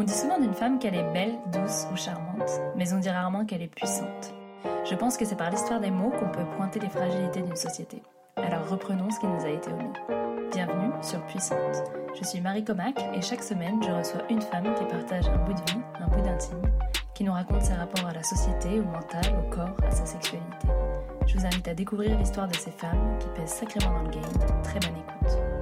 On dit souvent d'une femme qu'elle est belle, douce ou charmante, mais on dit rarement qu'elle est puissante. Je pense que c'est par l'histoire des mots qu'on peut pointer les fragilités d'une société. Alors reprenons ce qui nous a été omis. Bienvenue sur Puissante. Je suis Marie Comac et chaque semaine je reçois une femme qui partage un bout de vie, un bout d'intime, qui nous raconte ses rapports à la société, au mental, au corps, à sa sexualité. Je vous invite à découvrir l'histoire de ces femmes qui pèsent sacrément dans le game. Très bonne écoute.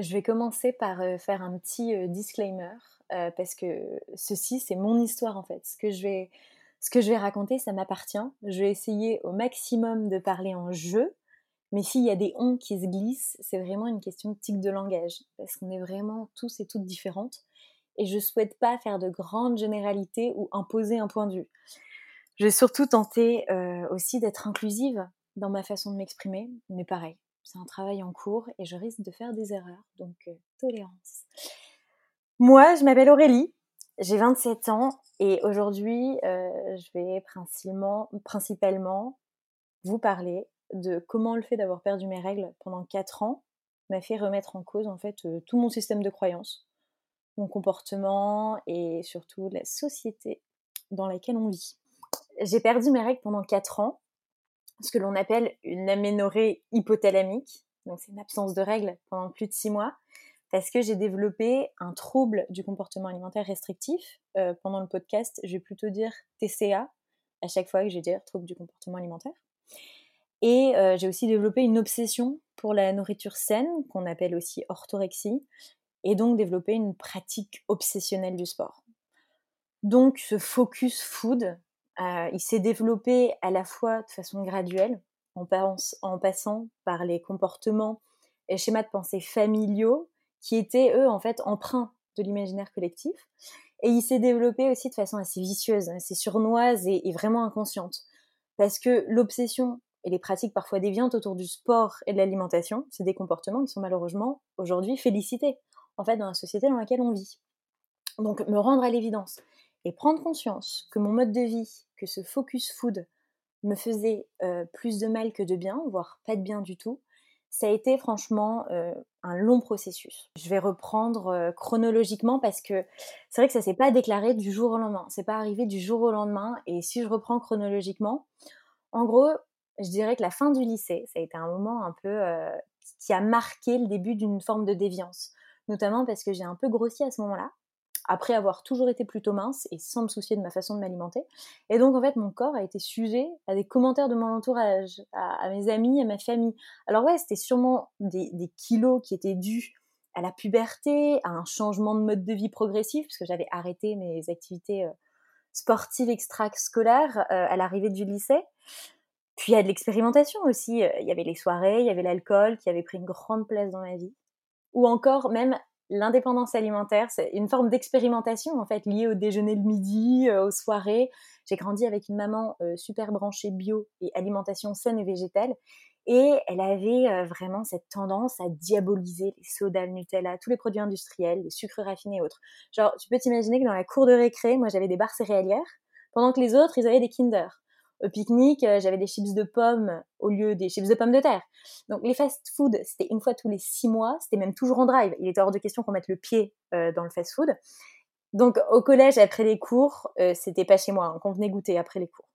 Je vais commencer par euh, faire un petit euh, disclaimer euh, parce que ceci c'est mon histoire en fait. Ce que je vais, ce que je vais raconter, ça m'appartient. Je vais essayer au maximum de parler en jeu, mais s'il y a des on qui se glissent, c'est vraiment une question de tic de langage parce qu'on est vraiment tous et toutes différentes. Et je souhaite pas faire de grandes généralités ou imposer un point de vue. Je vais surtout tenter aussi d'être inclusive dans ma façon de m'exprimer, mais pareil, c'est un travail en cours et je risque de faire des erreurs, donc euh, tolérance. Moi, je m'appelle Aurélie, j'ai 27 ans et aujourd'hui, euh, je vais principalement, principalement vous parler de comment le fait d'avoir perdu mes règles pendant 4 ans m'a fait remettre en cause en fait euh, tout mon système de croyances, mon comportement et surtout la société dans laquelle on vit. J'ai perdu mes règles pendant 4 ans ce que l'on appelle une aménorrhée hypothalamique. Donc, c'est une absence de règles pendant plus de six mois parce que j'ai développé un trouble du comportement alimentaire restrictif. Euh, pendant le podcast, je vais plutôt dire TCA à chaque fois que je vais dire trouble du comportement alimentaire. Et euh, j'ai aussi développé une obsession pour la nourriture saine, qu'on appelle aussi orthorexie, et donc développé une pratique obsessionnelle du sport. Donc ce focus food, euh, il s'est développé à la fois de façon graduelle, en, en, passant par les comportements et schémas de pensée familiaux qui étaient, eux, en fait, emprunts de l'imaginaire collectif. Et il s'est développé aussi de façon assez vicieuse, assez surnoise et, et vraiment inconsciente. Parce que l'obsession et les pratiques parfois déviantes autour du sport et de l'alimentation, c'est des comportements qui sont malheureusement aujourd'hui félicités, en fait, dans la société dans laquelle on vit. Donc, me rendre à l'évidence et prendre conscience que mon mode de vie, que ce focus food me faisait euh, plus de mal que de bien, voire pas de bien du tout, ça a été franchement euh, un long processus. Je vais reprendre euh, chronologiquement parce que c'est vrai que ça s'est pas déclaré du jour au lendemain. C'est pas arrivé du jour au lendemain. Et si je reprends chronologiquement, en gros, je dirais que la fin du lycée, ça a été un moment un peu qui a marqué le début d'une forme de déviance. Notamment parce que j'ai un peu grossi à ce moment-là après avoir toujours été plutôt mince et sans me soucier de ma façon de m'alimenter. Et donc, en fait, mon corps a été sujet à des commentaires de mon entourage, à, mes amis, à ma famille. Alors ouais, c'était sûrement des, kilos qui étaient dus à la puberté, à un changement de mode de vie progressif, puisque j'avais arrêté mes activités euh, sportives extra-scolaires euh, à l'arrivée du lycée. Puis il y a de l'expérimentation aussi. Il y avait les soirées, il y avait l'alcool qui avait pris une grande place dans ma vie. Ou encore même l'indépendance alimentaire, c'est une forme d'expérimentation en fait liée au déjeuner de midi, euh, aux soirées. J'ai grandi avec une maman euh, super branchée bio et alimentation saine et végétale. Et elle avait euh, vraiment cette tendance à diaboliser les sodas, le Nutella, tous les produits industriels, les sucres raffinés et autres. Genre, tu peux t'imaginer que dans la cour de récré, moi j'avais des barres céréalières, pendant que les autres, ils avaient des Kinder au pique-nique, euh, j'avais des chips de pommes au lieu des chips de pommes de terre. Donc les fast-food, c'était une fois tous les six mois, c'était même toujours en drive. Il était hors de question qu'on mette le pied euh, dans le fast-food. Donc au collège, après les cours, euh, c'était pas chez moi, hein, qu'on venait goûter après les cours.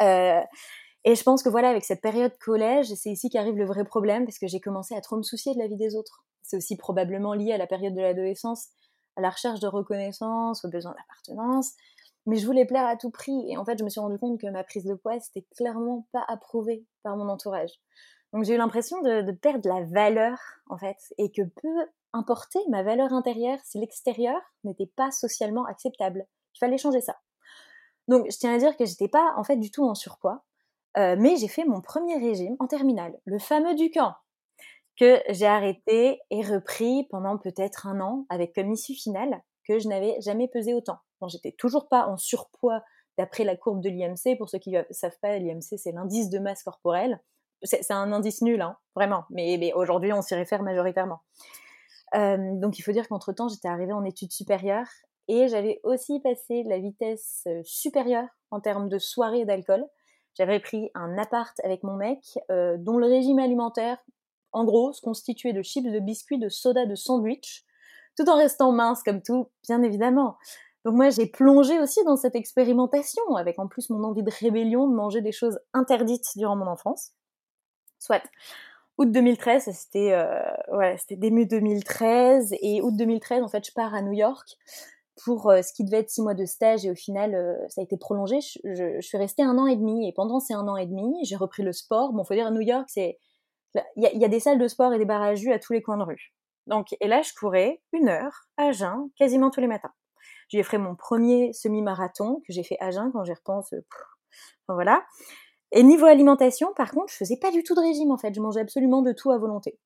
et je pense que voilà, avec cette période collège, c'est ici qu'arrive le vrai problème, parce que j'ai commencé à trop me soucier de la vie des autres. C'est aussi probablement lié à la période de l'adolescence, à la recherche de reconnaissance, au besoin d'appartenance mais je voulais plaire à tout prix. Et en fait, je me suis rendu compte que ma prise de poids, c'était clairement pas approuvé par mon entourage. Donc j'ai eu l'impression de, perdre la valeur, en fait, et que peu importer ma valeur intérieure si l'extérieur n'était pas socialement acceptable. Il fallait changer ça. Donc je tiens à dire que j'étais pas, en fait, du tout en surpoids, euh, mais j'ai fait mon premier régime en terminale, le fameux du camp, que j'ai arrêté et repris pendant peut-être un an, avec comme issue finale que je n'avais jamais pesé autant. Bon, j'étais toujours pas en surpoids d'après la courbe de l'IMC. Pour ceux qui ne savent pas, l'IMC, c'est l'indice de masse corporelle. C'est un indice nul, hein, vraiment. Mais, aujourd'hui, on s'y réfère majoritairement. Euh, donc, il faut dire qu'entre-temps, j'étais arrivée en études supérieures et j'avais aussi passé la vitesse euh, supérieure en termes de soirée d'alcool. J'avais pris un appart avec mon mec euh, dont le régime alimentaire, en gros, se constituait de chips, de biscuits, de soda, de sandwich tout en restant mince comme tout, bien évidemment. Donc moi, j'ai plongé aussi dans cette expérimentation, avec en plus mon envie de rébellion, de manger des choses interdites durant mon enfance. Soit. Août 2013, c'était euh, c'était début 2013 et août 2013, en fait, je pars à New York pour euh, ce qui devait être six mois de stage et au final, euh, ça a été prolongé. Je, suis restée un an et demi et pendant ces un an et demi, j'ai repris le sport. Bon, faut dire à New York, c'est il y, a des salles de sport et des bars à jus à tous les coins de rue. Donc, et là, je courais une heure à jeun, quasiment tous les matins. J'ai fait mon premier semi-marathon que j'ai fait à jeun quand j'y repense. voilà. Et niveau alimentation, par contre, je faisais pas du tout de régime en fait. Je mangeais absolument de tout à volonté.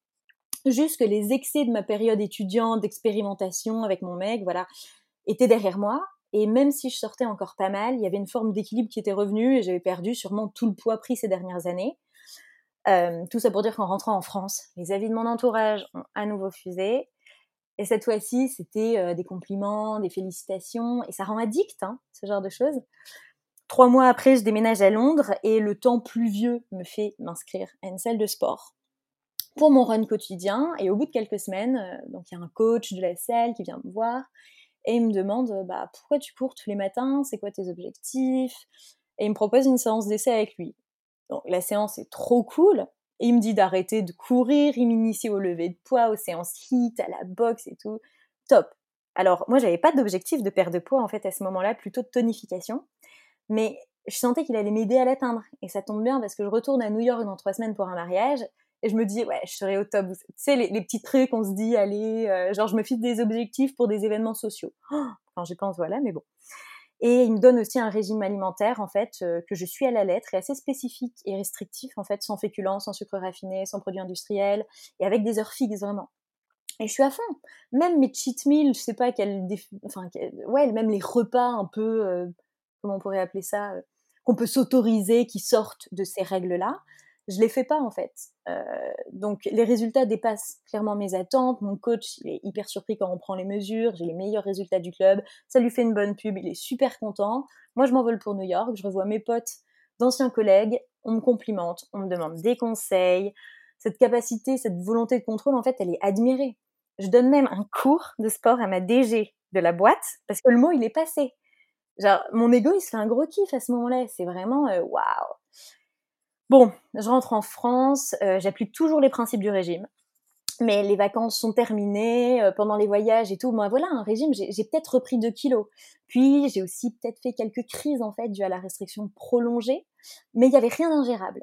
Juste que les excès de ma période étudiante, d'expérimentation avec mon mec, voilà, étaient derrière moi. Et même si je sortais encore pas mal, il y avait une forme d'équilibre qui était revenue et j'avais perdu sûrement tout le poids pris ces dernières années. Euh, tout ça pour dire qu'en rentrant en France, les avis de mon entourage ont à nouveau fusé. Et cette fois-ci, c'était euh, des compliments, des félicitations, et ça rend addict, hein, ce genre de choses. Trois mois après, je déménage à Londres et le temps pluvieux me fait m'inscrire à une salle de sport pour mon run quotidien. Et au bout de quelques semaines, euh, il y a un coach de la salle qui vient me voir et il me demande bah pourquoi tu cours tous les matins, c'est quoi tes objectifs? Et il me propose une séance d'essai avec lui. Donc la séance est trop cool. Et il me dit d'arrêter de courir, il m'initie au lever de poids, aux séances HIIT, à la boxe et tout. Top. Alors moi j'avais pas d'objectif de perte de poids en fait à ce moment-là, plutôt de tonification. Mais je sentais qu'il allait m'aider à l'atteindre. Et ça tombe bien parce que je retourne à New York dans trois semaines pour un mariage. Et je me dis, ouais, je serai au top. Tu sais, les, petits trucs, on se dit, allez, euh, genre, je me fixe des objectifs pour des événements sociaux. Oh, quand j'y pense, voilà, mais bon. Et il me donne aussi un régime alimentaire, en fait, euh, que je suis à la lettre et assez spécifique et restrictif, en fait, sans féculents, sans sucre raffiné, sans produits industriels, et avec des heures fixes, vraiment. Et je suis à fond. Même mes cheat meals, je sais pas quel, enfin, ouais, même les repas un peu, euh, comment on pourrait appeler ça, euh, qu'on peut s'autoriser, qui sortent de ces règles-là, je les fais pas en fait. Euh, donc les résultats dépassent clairement mes attentes. Mon coach, il est hyper surpris quand on prend les mesures. J'ai les meilleurs résultats du club. Ça lui fait une bonne pub. Il est super content. Moi, je m'envole pour New York. Je revois mes potes, d'anciens collègues. On me complimente. On me demande des conseils. Cette capacité, cette volonté de contrôle, en fait, elle est admirée. Je donne même un cours de sport à ma DG de la boîte parce que le mot, il est passé. Genre, mon ego, il se fait un gros kiff à ce moment-là. C'est vraiment euh, waouh. Bon, je rentre en France, euh, j'applique toujours les principes du régime. Mais les vacances sont terminées, euh, pendant les voyages et tout. Moi, voilà, un régime, j'ai peut-être repris 2 kilos. Puis, j'ai aussi peut-être fait quelques crises, en fait, dues à la restriction prolongée. Mais il n'y avait rien d'ingérable.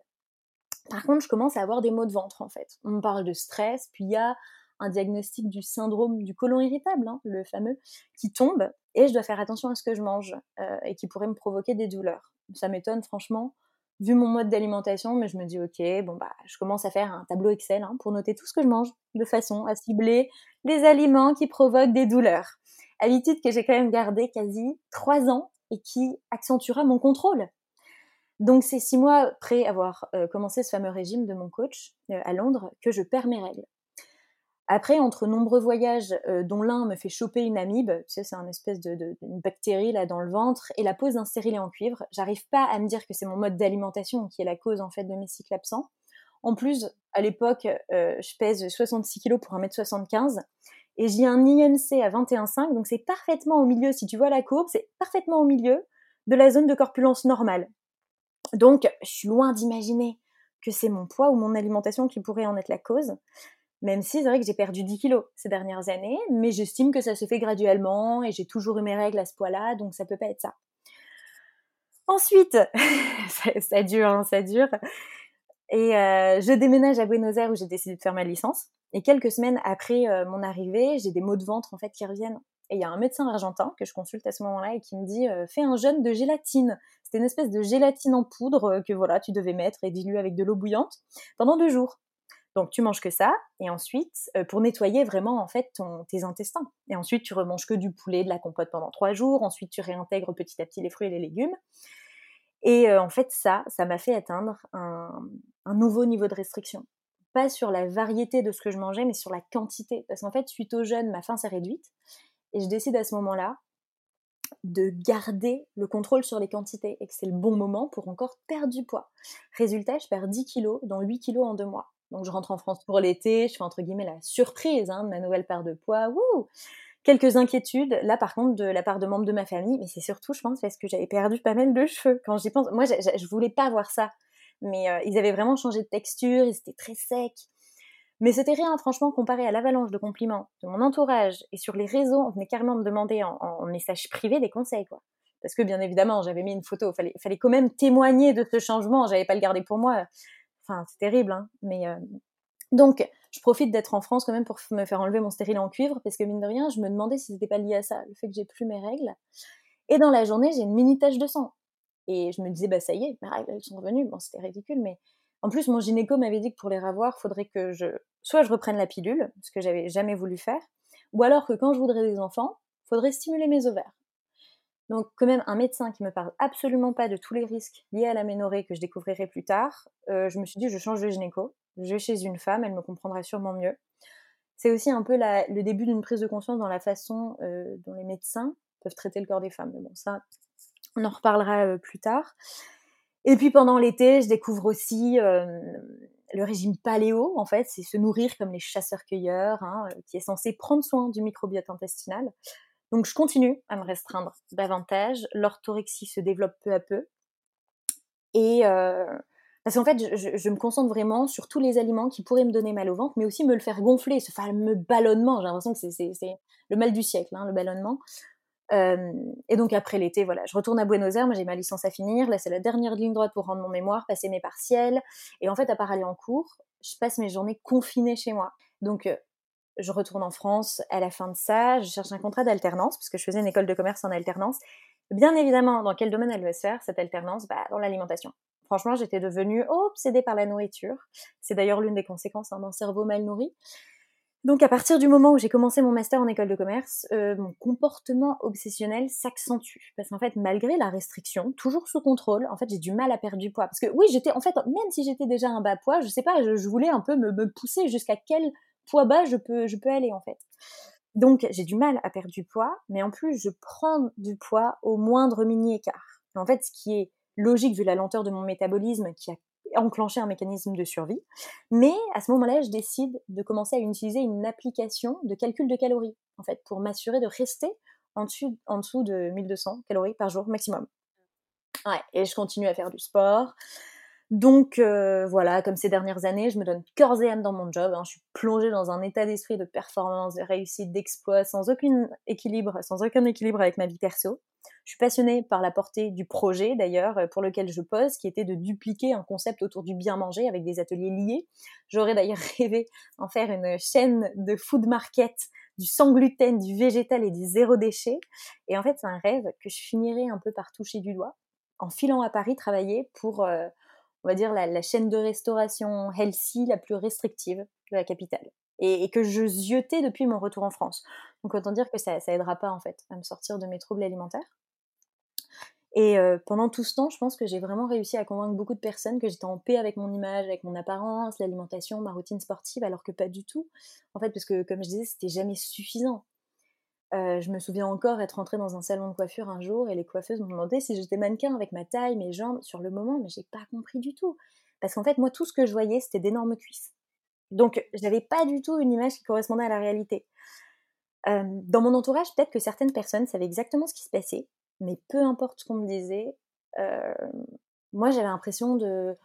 Par contre, je commence à avoir des maux de ventre, en fait. On me parle de stress, puis il y a un diagnostic du syndrome du côlon irritable, hein, le fameux, qui tombe, et je dois faire attention à ce que je mange, euh, et qui pourrait me provoquer des douleurs. Ça m'étonne franchement, vu mon mode d'alimentation, mais je me dis ok, bon bah je commence à faire un tableau Excel hein, pour noter tout ce que je mange, de façon à cibler les aliments qui provoquent des douleurs. Habitude que j'ai quand même gardée quasi trois ans et qui accentuera mon contrôle. Donc c'est six mois après avoir euh, commencé ce fameux régime de mon coach euh, à Londres que je perds mes règles. Après, entre nombreux voyages, euh, dont l'un me fait choper une amibe, tu sais, c'est un espèce de, bactérie là dans le ventre, et la pose d'un stérilet en cuivre, j'arrive pas à me dire que c'est mon mode d'alimentation qui est la cause en fait de mes cycles absents. En plus, à l'époque, euh, je pèse 66 kg pour 1m75 et j'ai un IMC à 21,5, donc c'est parfaitement au milieu, si tu vois la courbe, c'est parfaitement au milieu de la zone de corpulence normale. Donc, je suis loin d'imaginer que c'est mon poids ou mon alimentation qui pourrait en être la cause. Même si c'est vrai que j'ai perdu 10 kilos ces dernières années, mais j'estime que ça se fait graduellement et j'ai toujours eu mes règles à ce poids-là, donc ça peut pas être ça. Ensuite, ça, dure, hein, ça dure. Et euh, je déménage à Buenos Aires où j'ai décidé de faire ma licence. Et quelques semaines après euh, mon arrivée, j'ai des maux de ventre en fait qui reviennent. Et il y a un médecin argentin que je consulte à ce moment-là et qui me dit euh, fais un jeûne de gélatine. C'était une espèce de gélatine en poudre que voilà tu devais mettre et diluer avec de l'eau bouillante pendant deux jours. Donc tu manges que ça, et ensuite, euh, pour nettoyer vraiment en fait tes intestins. Et ensuite, tu remanges que du poulet, de la compote pendant trois jours. Ensuite, tu réintègres petit à petit les fruits et les légumes. Et euh, en fait, ça, ça m'a fait atteindre un, nouveau niveau de restriction. Pas sur la variété de ce que je mangeais, mais sur la quantité. Parce qu'en fait, suite au jeûne, ma faim s'est réduite. Et je décide à ce moment-là de garder le contrôle sur les quantités et que c'est le bon moment pour encore perdre du poids. Résultat, je perds 10 kilos dans 8 kilos en deux mois. Donc je rentre en France pour l'été, je fais entre guillemets la surprise hein, de ma nouvelle part de poids. Wouh Quelques inquiétudes, là par contre, de la part de membres de ma famille, mais c'est surtout, je pense, parce que j'avais perdu pas mal de cheveux. Quand j'y pense, moi, je voulais pas voir ça, mais euh, ils avaient vraiment changé de texture, ils étaient très secs. Mais c'était rien, franchement, comparé à l'avalanche de compliments de mon entourage et sur les réseaux, on venait carrément me demander en, message privé des conseils, quoi. Parce que bien évidemment, j'avais mis une photo, fallait, fallait quand même témoigner de ce changement, j'avais pas le garder pour moi. Enfin, c'est terrible, hein. Mais euh, donc, je profite d'être en France quand même pour me faire enlever mon stérile en cuivre, parce que mine de rien, je me demandais si c'était pas lié à ça, le fait que j'ai plus mes règles. Et dans la journée, j'ai une mini tache de sang. Et je me disais, bah ça y est, mes règles, elles sont revenues. Bon, c'était ridicule, mais en plus, mon gynéco m'avait dit que pour les ravoir, faudrait que je, soit je reprenne la pilule, ce que j'avais jamais voulu faire, ou alors que quand je voudrais des enfants, faudrait stimuler mes ovaires. Donc, quand même, un médecin qui me parle absolument pas de tous les risques liés à la ménorrhée que je découvrirai plus tard, euh, je me suis dit, je change de gynéco, je vais chez une femme, elle me comprendra sûrement mieux. C'est aussi un peu le début d'une prise de conscience dans la façon euh, dont les médecins peuvent traiter le corps des femmes. Mais bon, ça, on en reparlera euh, plus tard. Et puis pendant l'été, je découvre aussi le régime paléo, en fait, c'est se nourrir comme les chasseurs-cueilleurs, hein, qui est censé prendre soin du microbiote intestinal. Donc je continue à me restreindre davantage. L'orthorexie se développe peu à peu. Et euh, parce qu'en fait, je, me concentre vraiment sur tous les aliments qui pourraient me donner mal au ventre, mais aussi me le faire gonfler, ce fameux ballonnement. J'ai l'impression que c'est le mal du siècle, hein, le ballonnement. Euh, et donc après l'été, voilà, je retourne à Buenos Aires. J'ai ma licence à finir. Là, c'est la dernière ligne droite pour rendre mon mémoire, passer mes partiels. Et en fait, à part aller en cours, je passe mes journées confinées chez moi. Donc, euh, je retourne en France à la fin de ça. Je cherche un contrat d'alternance parce que je faisais une école de commerce en alternance. Bien évidemment, dans quel domaine elle va se faire cette alternance? Bah, Dans l'alimentation. Franchement, j'étais devenue obsédée par la nourriture. C'est d'ailleurs l'une des conséquences hein, d'un cerveau mal nourri. Donc à partir du moment où j'ai commencé mon master en école de commerce, euh, mon comportement obsessionnel s'accentue. Parce qu'en fait, malgré la restriction, toujours sous contrôle, en fait, j'ai du mal à perdre du poids. Parce que oui, j'étais, en fait, même si j'étais déjà un bas poids, je sais pas, je, voulais un peu me, pousser jusqu'à quel poids bas je peux, je peux aller en fait. Donc j'ai du mal à perdre du poids, mais en plus je prends du poids au moindre mini écart. En fait, ce qui est logique vu la lenteur de mon métabolisme qui a enclencher un mécanisme de survie. Mais à ce moment-là, je décide de commencer à utiliser une application de calcul de calories, en fait, pour m'assurer de rester en dessous, en dessous de 1200 calories par jour maximum. Ouais, et je continue à faire du sport. Donc euh, voilà, comme ces dernières années, je me donne corps et âme dans mon job. Hein. Je suis plongée dans un état d'esprit de performance, de réussite, d'exploit, sans aucun équilibre, sans aucun équilibre avec ma vie perso. Je suis passionnée par la portée du projet d'ailleurs euh, pour lequel je pose, qui était de dupliquer un concept autour du bien manger avec des ateliers liés. J'aurais d'ailleurs rêvé en faire une chaîne de food market du sans gluten, du végétal et du zéro déchet. Et en fait, c'est un rêve que je finirai un peu par toucher du doigt en filant à Paris travailler pour euh, va dire, la, chaîne de restauration healthy la plus restrictive de la capitale. Et, que je ziotais depuis mon retour en France. Donc autant dire que ça, ça aidera pas en fait à me sortir de mes troubles alimentaires. Et euh, pendant tout ce temps, je pense que j'ai vraiment réussi à convaincre beaucoup de personnes que j'étais en paix avec mon image, avec mon apparence, l'alimentation, ma routine sportive, alors que pas du tout. En fait, parce que comme je disais, c'était jamais suffisant. Euh, je me souviens encore être entrée dans un salon de coiffure un jour et les coiffeuses m'ont demandé si j'étais mannequin avec ma taille, mes jambes. Sur le moment, mais j'ai pas compris du tout. Parce qu'en fait, moi, tout ce que je voyais, c'était d'énormes cuisses. Donc, je n'avais pas du tout une image qui correspondait à la réalité. Euh, dans mon entourage, peut-être que certaines personnes savaient exactement ce qui se passait, mais peu importe ce qu'on me disait, euh, moi j'avais l'impression de,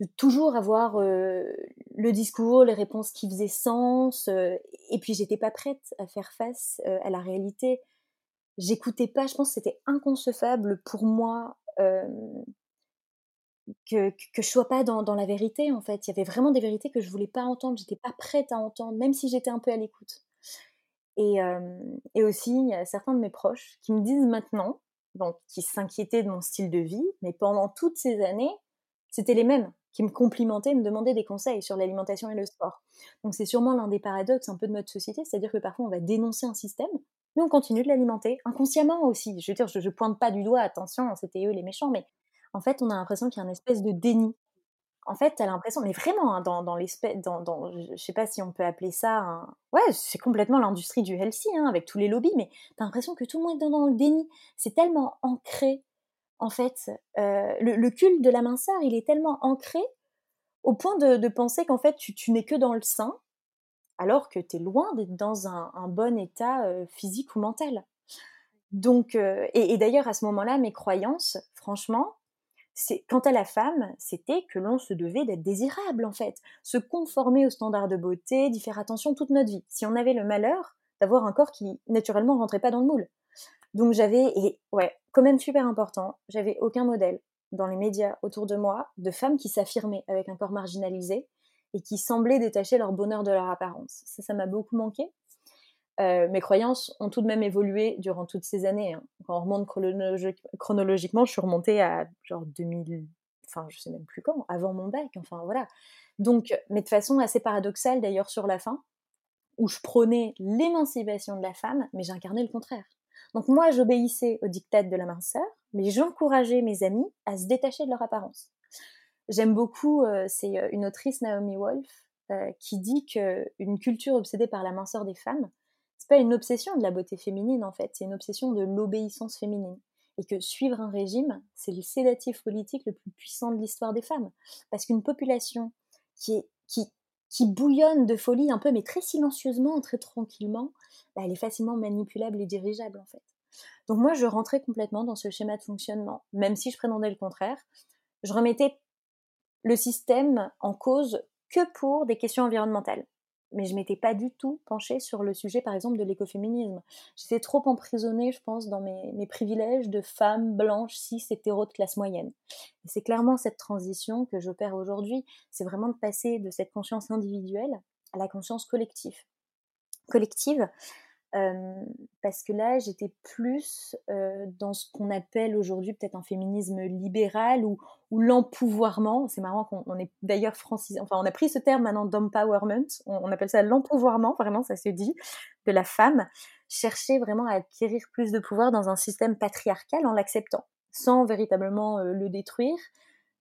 de toujours avoir le discours, les réponses qui faisaient sens, et puis j'étais pas prête à faire face à la réalité. J'écoutais pas, je pense que c'était inconcevable pour moi que, que je sois pas dans, dans, la vérité en fait. Il y avait vraiment des vérités que je voulais pas entendre, j'étais pas prête à entendre, même si j'étais un peu à l'écoute. Et, et, aussi, il y a certains de mes proches qui me disent maintenant, donc qui s'inquiétaient de mon style de vie, mais pendant toutes ces années, c'était les mêmes qui me complimentaient, me demandaient des conseils sur l'alimentation et le sport. Donc c'est sûrement l'un des paradoxes un peu de notre société, c'est-à-dire que parfois on va dénoncer un système, mais on continue de l'alimenter, inconsciemment aussi. Je veux dire, je, ne pointe pas du doigt, attention, c'était eux les méchants, mais en fait on a l'impression qu'il y a une espèce de déni. En fait, tu as l'impression, mais vraiment, hein, dans, dans l'espèce, dans, dans, je sais pas si on peut appeler ça, ouais, c'est complètement l'industrie du healthy, hein, avec tous les lobbies, mais tu as l'impression que tout le monde est dans le déni. C'est tellement ancré en fait, euh, le, culte de la minceur, il est tellement ancré au point de, penser qu'en fait, tu, n'es que dans le sein, alors que tu es loin d'être dans un, bon état physique ou mental. Donc, et, d'ailleurs, à ce moment-là, mes croyances, franchement, quant à la femme, c'était que l'on se devait d'être désirable, en fait, se conformer aux standards de beauté, d'y faire attention toute notre vie. Si on avait le malheur d'avoir un corps qui, naturellement, rentrait pas dans le moule. Donc j'avais, et ouais, quand même super important, j'avais aucun modèle dans les médias autour de moi de femmes qui s'affirmaient avec un corps marginalisé et qui semblaient détacher leur bonheur de leur apparence. Ça, ça m'a beaucoup manqué. Euh, mes croyances ont tout de même évolué durant toutes ces années. Hein. Quand on remonte chronologiquement, je suis remontée à genre 2000, enfin je sais même plus quand, avant mon bac, enfin voilà. Donc, mais de façon assez paradoxale d'ailleurs sur la fin, où je prônais l'émancipation de la femme, mais j'incarnais le contraire. Donc moi, j'obéissais aux dictats de la minceur, mais j'encourageais mes amis à se détacher de leur apparence. J'aime beaucoup, euh, c'est euh, une autrice, Naomi Wolf, euh, qui dit qu'une culture obsédée par la minceur des femmes, c'est pas une obsession de la beauté féminine en fait, c'est une obsession de l'obéissance féminine. Et que suivre un régime, c'est le sédatif politique le plus puissant de l'histoire des femmes. Parce qu'une population qui, est, qui, qui bouillonne de folie un peu, mais très silencieusement, très tranquillement, bah, elle est facilement manipulable et dirigeable en fait. Donc moi, je rentrais complètement dans ce schéma de fonctionnement, même si je prétendais le contraire. Je remettais le système en cause que pour des questions environnementales mais je m'étais pas du tout penchée sur le sujet, par exemple, de l'écoféminisme. J'étais trop emprisonnée, je pense, dans mes, privilèges de femme blanche, cis, hétéro de classe moyenne. Et c'est clairement cette transition que j'opère aujourd'hui. C'est vraiment de passer de cette conscience individuelle à la conscience collective. Collective, parce que là, j'étais plus dans ce qu'on appelle aujourd'hui peut-être un féminisme libéral ou, ou l'empouvoirment. C'est marrant qu'on est d'ailleurs francisé. Enfin, on a pris ce terme maintenant d'empowerment. On, appelle ça l'empouvoirment, vraiment, ça se dit, de la femme. Chercher vraiment à acquérir plus de pouvoir dans un système patriarcal en l'acceptant, sans véritablement le détruire,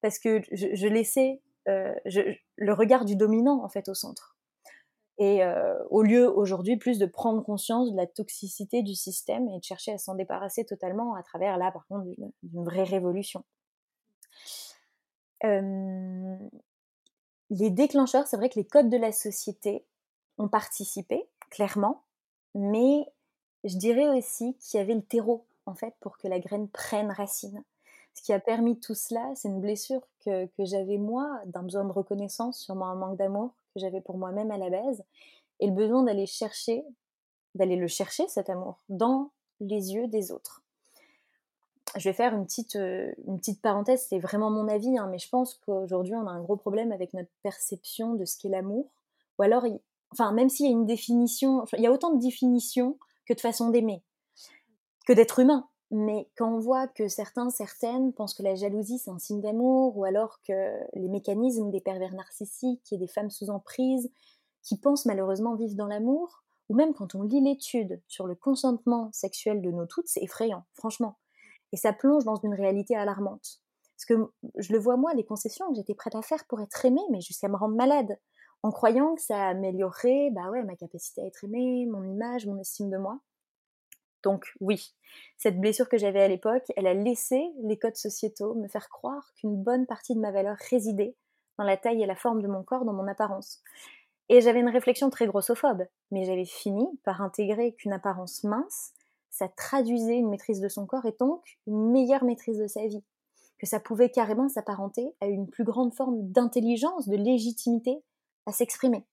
parce que je, laissais le regard du dominant en fait au centre. Et euh, au lieu aujourd'hui plus de prendre conscience de la toxicité du système et de chercher à s'en débarrasser totalement à travers là par contre d'une vraie révolution. Les déclencheurs, c'est vrai que les codes de la société ont participé, clairement, mais je dirais aussi qu'il y avait le terreau, en fait, pour que la graine prenne racine. Ce qui a permis tout cela, c'est une blessure que, que j'avais moi, d'un besoin de reconnaissance, sûrement un manque d'amour, j'avais pour moi-même à la base, et le besoin d'aller chercher, d'aller le chercher cet amour dans les yeux des autres. Je vais faire une petite, euh, une petite parenthèse, c'est vraiment mon avis, hein, mais je pense qu'aujourd'hui on a un gros problème avec notre perception de ce qu'est l'amour, ou alors, enfin même s'il y a une définition, il y a autant de définitions que de façons d'aimer, que d'être humain. Mais quand on voit que certains, certaines pensent que la jalousie c'est un signe d'amour, ou alors que les mécanismes des pervers narcissiques et des femmes sous emprise qui pensent malheureusement vivre dans l'amour, ou même quand on lit l'étude sur le consentement sexuel de nos toutes, c'est effrayant, franchement. Et ça plonge dans une réalité alarmante. Parce que je le vois moi, les concessions que j'étais prête à faire pour être aimée, mais jusqu'à me rendre malade, en croyant que ça améliorerait bah ouais, ma capacité à être aimée, mon image, mon estime de moi. Donc oui, cette blessure que j'avais à l'époque, elle a laissé les codes sociétaux me faire croire qu'une bonne partie de ma valeur résidait dans la taille et la forme de mon corps, dans mon apparence. Et j'avais une réflexion très grossophobe, mais j'avais fini par intégrer qu'une apparence mince, ça traduisait une maîtrise de son corps et donc une meilleure maîtrise de sa vie. Que ça pouvait carrément s'apparenter à une plus grande forme d'intelligence, de légitimité à s'exprimer.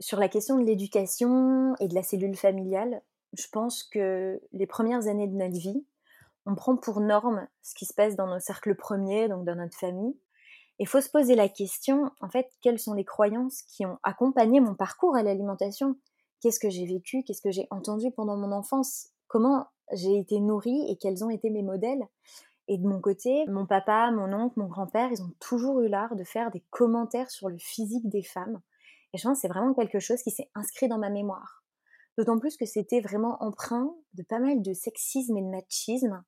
Sur la question de l'éducation et de la cellule familiale, je pense que les premières années de notre vie, on prend pour norme ce qui se passe dans nos cercles premiers, donc dans notre famille. Il faut se poser la question, en fait, quelles sont les croyances qui ont accompagné mon parcours à l'alimentation? Qu'est-ce que j'ai vécu? Qu'est-ce que j'ai entendu pendant mon enfance? Comment j'ai été nourrie et quels ont été mes modèles? Et de mon côté, mon papa, mon oncle, mon grand-père, ils ont toujours eu l'art de faire des commentaires sur le physique des femmes. Et je pense que c'est vraiment quelque chose qui s'est inscrit dans ma mémoire. D'autant plus que c'était vraiment empreint de pas mal de sexisme et de machisme.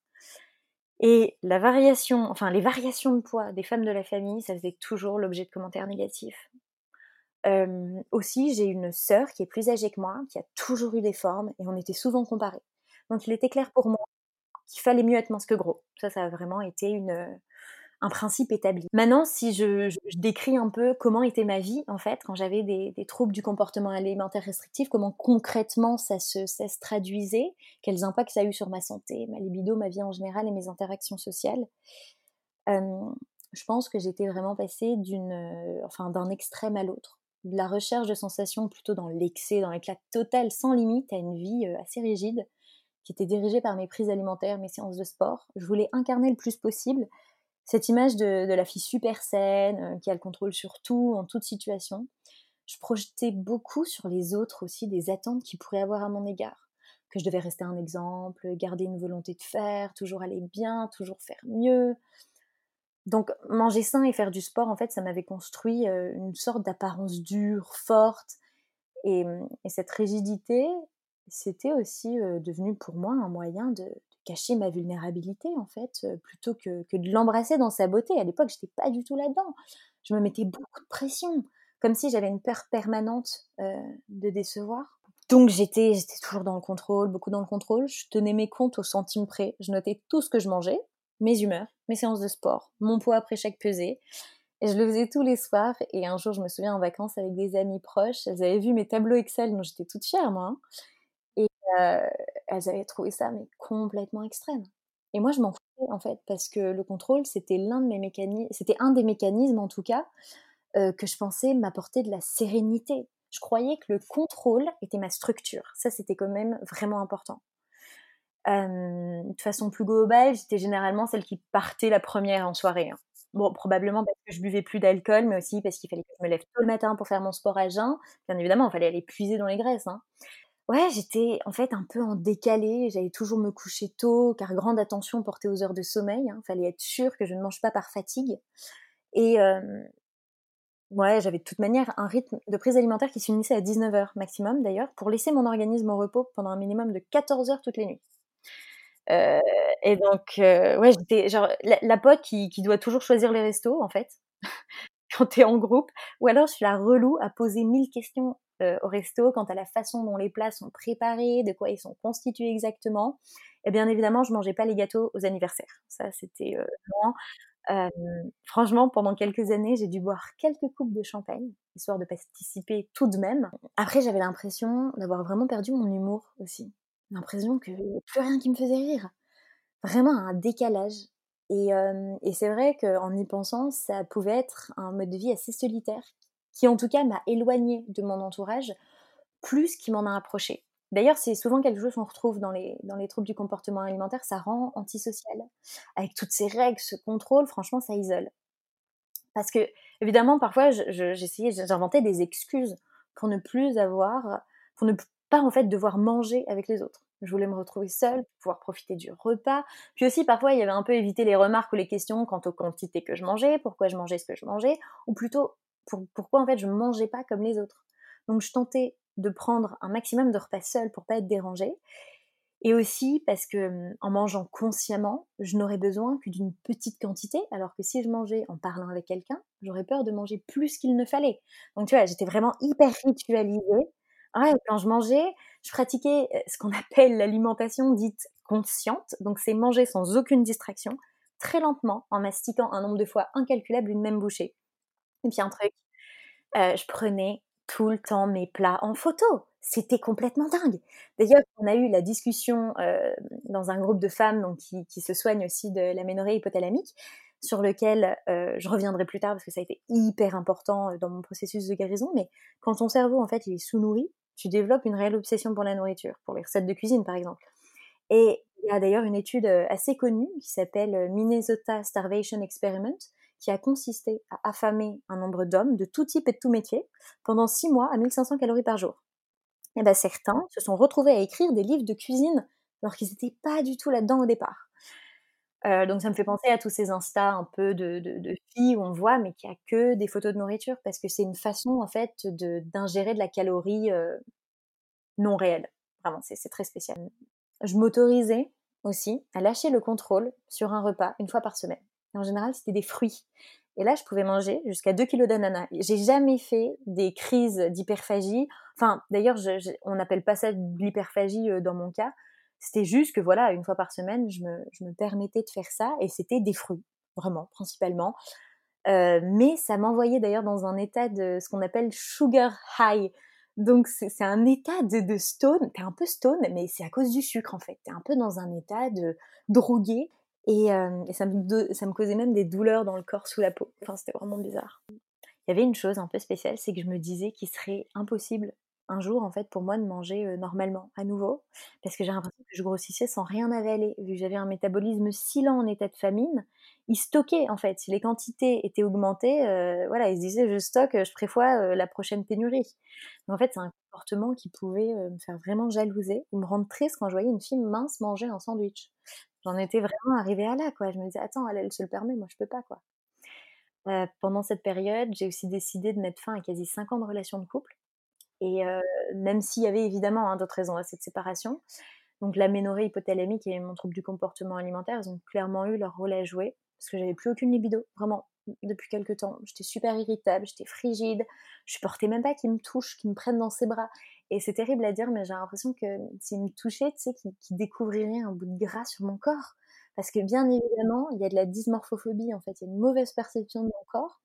Et la variation, enfin les variations de poids des femmes de la famille, ça faisait toujours l'objet de commentaires négatifs. aussi, j'ai une sœur qui est plus âgée que moi, qui a toujours eu des formes, et on était souvent comparés. Donc il était clair pour moi qu'il fallait mieux être mince que gros. Ça, ça a vraiment été une, un principe établi. Maintenant, si je, décris un peu comment était ma vie, en fait, quand j'avais des, troubles du comportement alimentaire restrictif, comment concrètement ça se, traduisait, quels impacts ça a eu sur ma santé, ma libido, ma vie en général et mes interactions sociales. je pense que j'étais vraiment passée d'une, enfin, d'un extrême à l'autre, de la recherche de sensations plutôt dans l'excès, dans l'éclat total, sans limite, à une vie assez rigide, qui était dirigée par mes prises alimentaires, mes séances de sport. Je voulais incarner le plus possible cette image de, la fille super saine, euh, qui a le contrôle sur tout, en toute situation. Je projetais beaucoup sur les autres aussi des attentes qu'ils pourraient avoir à mon égard. Que je devais rester un exemple, garder une volonté de faire, toujours aller bien, toujours faire mieux. Donc manger sain et faire du sport, en fait, ça m'avait construit euh, une sorte d'apparence dure, forte. Et, cette rigidité, c'était aussi euh, devenu pour moi un moyen de, cacher ma vulnérabilité en fait, plutôt que, de l'embrasser dans sa beauté. À l'époque, j'étais pas du tout là-dedans. Je me mettais beaucoup de pression, comme si j'avais une peur permanente de décevoir. Donc j'étais, j'étais toujours dans le contrôle, beaucoup dans le contrôle. Je tenais mes comptes au centime près. Je notais tout ce que je mangeais, mes humeurs, mes séances de sport, mon poids après chaque pesée. Et je le faisais tous les soirs. Et un jour, je me souviens en vacances avec des amis proches, elles avaient vu mes tableaux Excel, dont j'étais toute fière, moi. Hein. Euh, elles avaient trouvé ça mais complètement extrême. Et moi, je m'en foutais en fait, parce que le contrôle, c'était l'un de mes mécanismes, c'était un des mécanismes en tout cas euh, que je pensais m'apporter de la sérénité. Je croyais que le contrôle était ma structure. Ça, c'était quand même vraiment important. De façon plus globale, j'étais généralement celle qui partait la première en soirée. Hein. Bon, probablement parce que je buvais plus d'alcool, mais aussi parce qu'il fallait que je me lève tôt le matin pour faire mon sport à jeun. Bien évidemment, il fallait aller puiser dans les graisses. Hein. Ouais, j'étais en fait un peu en décalé, j'allais toujours me coucher tôt, car grande attention portée aux heures de sommeil, il hein. fallait être sûr que je ne mange pas par fatigue. Et ouais, j'avais de toute manière un rythme de prise alimentaire qui s'unissait à 19h maximum d'ailleurs, pour laisser mon organisme au repos pendant un minimum de 14 heures toutes les nuits. et donc, ouais, j'étais genre la, pote qui, qui, doit toujours choisir les restos en fait, quand t'es en groupe, ou alors je suis la relou à poser mille questions euh, au resto, quant à la façon dont les plats sont préparés, de quoi ils sont constitués exactement. Et bien évidemment, je mangeais pas les gâteaux aux anniversaires. Ça, c'était euh, euh, franchement, pendant quelques années, j'ai dû boire quelques coupes de champagne, histoire de participer tout de même. Après, j'avais l'impression d'avoir vraiment perdu mon humour aussi. L'impression que plus rien qui me faisait rire. Vraiment un décalage. Et c'est vrai qu'en y pensant, ça pouvait être un mode de vie assez solitaire qui en tout cas m'a éloignée de mon entourage plus qu'il m'en a approché. D'ailleurs, c'est souvent quelque chose qu'on retrouve dans les, dans les troubles du comportement alimentaire, ça rend antisocial. Avec toutes ces règles, ce contrôle, franchement, ça isole. Parce que, évidemment, parfois, j'essayais, j'inventais des excuses pour ne plus avoir, pour ne pas en fait devoir manger avec les autres. Je voulais me retrouver seule, pouvoir profiter du repas. Puis aussi, parfois, il y avait un peu évité les remarques ou les questions quant aux quantités que je mangeais, pourquoi je mangeais ce que je mangeais, ou plutôt pourquoi en fait je mangeais pas comme les autres. Donc je tentais de prendre un maximum de repas seul pour pas être dérangée. Et aussi parce que hum, en mangeant consciemment, je n'aurais besoin que d'une petite quantité, alors que si je mangeais en parlant avec quelqu'un, j'aurais peur de manger plus qu'il ne fallait. Donc tu vois, j'étais vraiment hyper ritualisée. Ouais, quand je mangeais, je pratiquais euh, ce qu'on appelle l'alimentation dite consciente. Donc c'est manger sans aucune distraction, très lentement, en mastiquant un nombre de fois incalculable une même bouchée. Et puis un truc, euh, je prenais tout le temps mes plats en photo. C'était complètement dingue. D'ailleurs, on a eu la discussion euh, dans un groupe de femmes donc, qui, se soignent aussi de l'aménorrhée hypothalamique, sur lequel euh, je reviendrai plus tard parce que ça a été hyper important dans mon processus de guérison. Mais quand ton cerveau, en fait, il est sous-nourri, tu développes une réelle obsession pour la nourriture, pour les recettes de cuisine, par exemple. Et il y a d'ailleurs une étude assez connue qui s'appelle Minnesota Starvation Experiment, qui a consisté à affamer un nombre d'hommes de tout type et de tout métier pendant six mois à 1500 calories par jour. Et bien certains se sont retrouvés à écrire des livres de cuisine alors qu'ils n'étaient pas du tout là-dedans au départ. Euh, donc ça me fait penser à tous ces instas un peu de, filles où on voit mais qu'il n'y a que des photos de nourriture parce que c'est une façon en fait d'ingérer de, la calorie euh, non réelle. Vraiment, c'est très spécial. Je m'autorisais aussi à lâcher le contrôle sur un repas une fois par semaine en général, c'était des fruits. Et là, je pouvais manger jusqu'à 2 kilos d'ananas. J'ai jamais fait des crises d'hyperphagie. Enfin, d'ailleurs, on n'appelle pas ça de l'hyperphagie euh, dans mon cas. C'était juste que, voilà, une fois par semaine, je me, permettais de faire ça et c'était des fruits. vraiment, principalement. mais ça m'envoyait d'ailleurs dans un état de ce qu'on appelle sugar high. Donc c'est un état de, de stone, t'es un peu stone, mais c'est à cause du sucre en fait. T'es un peu dans un état de drogué et, et ça, me, causait même des douleurs dans le corps sous la peau. Enfin c'était vraiment bizarre. Il y avait une chose un peu spéciale, c'est que je me disais qu'il serait impossible un jour en fait pour moi de manger normalement à nouveau. Parce que j'ai l'impression que je grossissais sans rien avaler. Vu que j'avais un métabolisme si lent en état de famine il stockait en fait. Si les quantités étaient augmentées voilà il se disait je stocke je prévois la prochaine pénurie. Donc en fait c'est un comportement qui pouvait me faire vraiment jalouser ou me rendre triste quand je voyais une fille mince manger un sandwich j'en étais vraiment arrivée à là quoi je me disais attends elle, se le permet moi je peux pas quoi pendant cette période j'ai aussi décidé de mettre fin à quasi 5 ans de relation de couple et même s'il y avait évidemment hein, d'autres raisons à cette séparation, donc l'aménorrhée hypothalamique et mon trouble du comportement alimentaire, ils ont clairement eu leur rôle à jouer parce que j'avais plus aucune libido, vraiment, depuis quelques temps. J'étais super irritable, j'étais frigide, je supportais même pas qu'ils me touchent, qu'ils me prennent dans ses bras. Et c'est terrible à dire, mais j'ai l'impression que s'ils me touchaient, tu sais, qu'ils découvriraient un bout de gras sur mon corps. Parce que bien évidemment, il y a de la dysmorphophobie, en fait, il y a une mauvaise perception de mon corps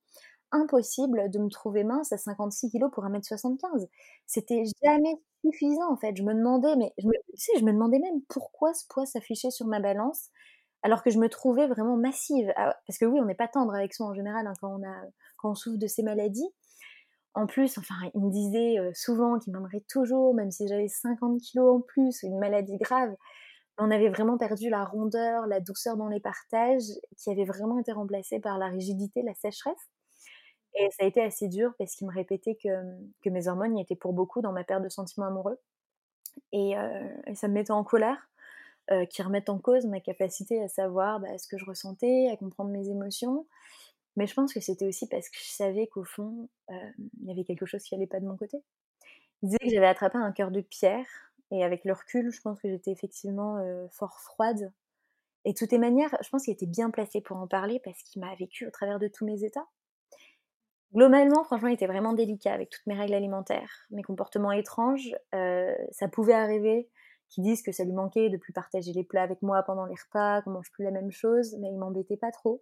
impossible de me trouver mince à 56 kilos pour 1m75. C'était jamais suffisant en fait. Je me demandais, mais tu sais, je me demandais même pourquoi ce poids s'affichait sur ma balance alors que je me trouvais vraiment massive. Ah, parce que oui, on n'est pas tendre avec soi en général hein, quand, on a, quand on souffre de ces maladies. En plus, enfin, il me disait souvent qu'il m'aimerait toujours, même si j'avais 50 kilos en plus, ou une maladie grave. On avait vraiment perdu la rondeur, la douceur dans les partages, qui avait vraiment été remplacée par la rigidité, la sécheresse. Et ça a été assez dur parce qu'il me répétait que, que, mes hormones étaient pour beaucoup dans ma perte de sentiments amoureux. Et, ça me mettait en colère, qui remettent en cause ma capacité à savoir bah, ce que je ressentais, à comprendre mes émotions. Mais je pense que c'était aussi parce que je savais qu'au fond, euh, il y avait quelque chose qui allait pas de mon côté. Il disait que j'avais attrapé un cœur de pierre. Et avec le recul, je pense que j'étais effectivement fort froide. Et de toutes les manières, je pense qu'il était bien placé pour en parler parce qu'il m'a vécu au travers de tous mes états. Globalement, franchement, il était vraiment délicat avec toutes mes règles alimentaires, mes comportements étranges. Euh, ça pouvait arriver qu'ils disent que ça lui manquait de plus partager les plats avec moi pendant les repas, qu'on mange plus la même chose, mais il m'embêtait pas trop.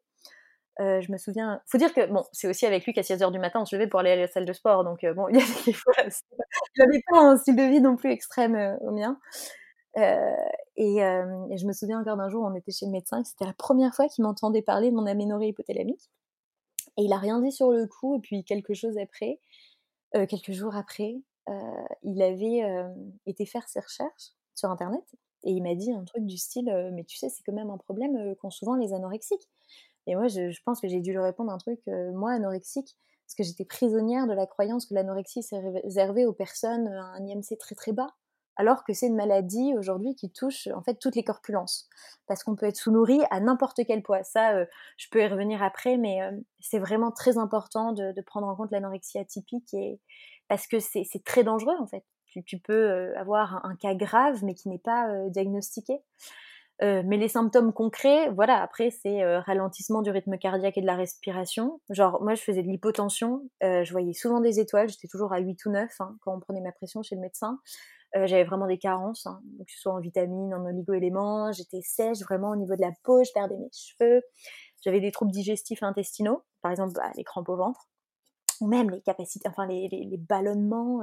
Euh, je me souviens, faut dire que bon, c'est aussi avec lui qu'à 6h du matin on se levait pour aller à la salle de sport, donc euh, bon, il y avait des fois, j'avais pas un style de vie non plus extrême au mien. Et, je me souviens encore d'un jour, on était chez le médecin, c'était la première fois qu'il m'entendait parler de mon aménorrhée hypothalamique. Et il a rien dit sur le coup. Et puis quelque chose après, euh, quelques jours après, euh, il avait euh, été faire ses recherches sur Internet et il m'a dit un truc du style Mais tu sais, c'est quand même un problème qu'ont souvent les anorexiques. Et moi, je, pense que j'ai dû lui répondre un truc Moi, anorexique, parce que j'étais prisonnière de la croyance que l'anorexie c'est réservé aux personnes à un IMC très très bas alors que c'est une maladie aujourd'hui qui touche en fait toutes les corpulences, parce qu'on peut être sous-nourri à n'importe quel poids. Ça, euh, je peux y revenir après, mais euh, c'est vraiment très important de, prendre en compte l'anorexie atypique, parce que c'est très dangereux en fait. Tu, peux euh, avoir un, cas grave, mais qui n'est pas diagnostiqué. Mais les symptômes concrets, voilà, après c'est ralentissement du rythme cardiaque et de la respiration. Genre, moi je faisais de l'hypotension, je voyais souvent des étoiles, j'étais toujours à 8 ou 9 hein, quand on prenait ma pression chez le médecin. Euh, j'avais vraiment des carences, hein, que ce soit en vitamines, en oligo-éléments. J'étais sèche vraiment au niveau de la peau, je perdais mes cheveux. J'avais des troubles digestifs intestinaux, par exemple bah, les crampes au ventre, ou même les capacités, enfin les, ballonnements.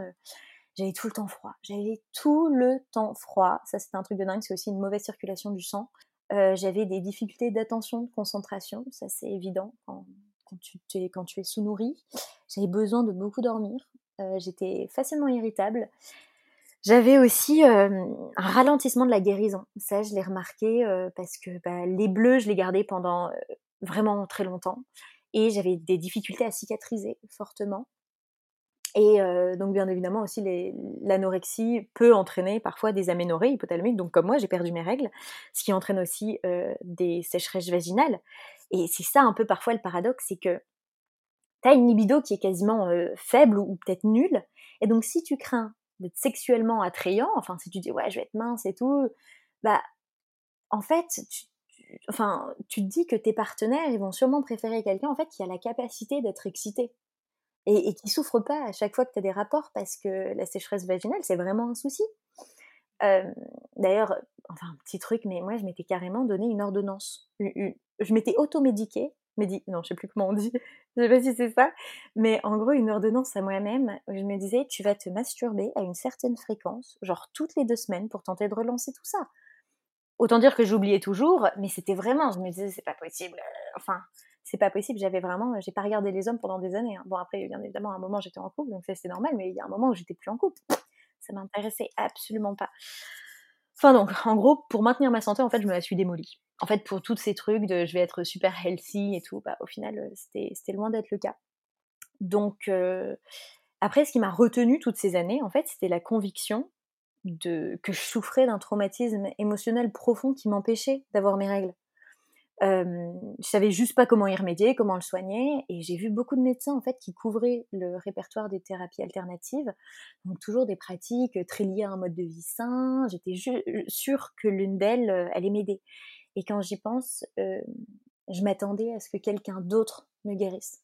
Euh, j'avais tout le temps froid. J'avais tout le temps froid. Ça, c'était un truc de dingue. C'est aussi une mauvaise circulation du sang. Euh, j'avais des difficultés d'attention, de concentration. Ça, c'est évident quand, tu, es, quand tu es sous-nourri. J'avais besoin de beaucoup dormir. J'étais facilement irritable. J'avais aussi un ralentissement de la guérison. Ça, je l'ai remarqué parce que bah, les bleus, je les gardais pendant vraiment très longtemps. Et j'avais des difficultés à cicatriser fortement. Et donc, bien évidemment, aussi, l'anorexie peut entraîner parfois des aménorrhées hypothalamiques. Donc, comme moi, j'ai perdu mes règles, ce qui entraîne aussi des sécheresses vaginales. Et c'est ça un peu parfois le paradoxe, c'est que tu as une libido qui est quasiment faible ou peut-être nulle. Et donc, si tu crains d'être sexuellement attrayant, enfin si tu dis ouais je vais être mince et tout, bah en fait tu, enfin tu te dis que tes partenaires ils vont sûrement préférer quelqu'un en fait qui a la capacité d'être excité et, et, qui souffre pas à chaque fois que tu as des rapports parce que la sécheresse vaginale c'est vraiment un souci. Euh, D'ailleurs, enfin un petit truc, mais moi je m'étais carrément donné une ordonnance, je m'étais automédiquée, médi non, je sais plus comment on dit, je sais pas si c'est ça, mais en gros, une ordonnance à moi-même où je me disais, tu vas te masturber à une certaine fréquence, genre toutes les deux semaines pour tenter de relancer tout ça. Autant dire que j'oubliais toujours, mais c'était vraiment, je me disais, c'est pas possible, enfin, c'est pas possible, j'avais vraiment, j'ai pas regardé les hommes pendant des années. Hein. Bon, après, bien évidemment, à un moment, j'étais en couple, donc ça, c'est normal, mais il y a un moment où j'étais plus en couple. Ça m'intéressait absolument pas. Enfin donc, en gros, pour maintenir ma santé, en fait, je me la suis démolie. En fait, pour tous ces trucs de je vais être super healthy et tout, bah, au final, euh, c'était loin d'être le cas. Donc, euh, après, ce qui m'a retenu toutes ces années, en fait, c'était la conviction de, que je souffrais d'un traumatisme émotionnel profond qui m'empêchait d'avoir mes règles. Euh, je savais juste pas comment y remédier, comment le soigner, et j'ai vu beaucoup de médecins en fait qui couvraient le répertoire des thérapies alternatives, donc toujours des pratiques très liées à un mode de vie sain. J'étais sûre que l'une d'elles euh, allait m'aider. Et quand j'y pense, euh, je m'attendais à ce que quelqu'un d'autre me guérisse.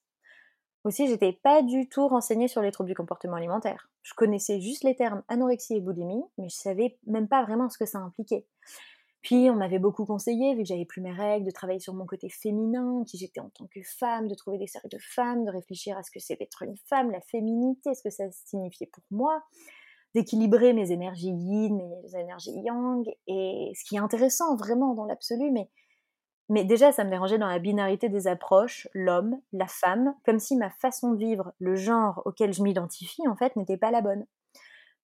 Aussi, j'étais pas du tout renseignée sur les troubles du comportement alimentaire. Je connaissais juste les termes anorexie et boulimie, mais je savais même pas vraiment ce que ça impliquait. Puis on m'avait beaucoup conseillé, vu que j'avais plus mes règles, de travailler sur mon côté féminin, qui j'étais en tant que femme, de trouver des séries de femmes, de réfléchir à ce que c'est d'être une femme, la féminité, ce que ça signifiait pour moi, d'équilibrer mes énergies yin, mes énergies yang, et ce qui est intéressant vraiment dans l'absolu, mais, mais déjà ça me dérangeait dans la binarité des approches, l'homme, la femme, comme si ma façon de vivre, le genre auquel je m'identifie en fait n'était pas la bonne.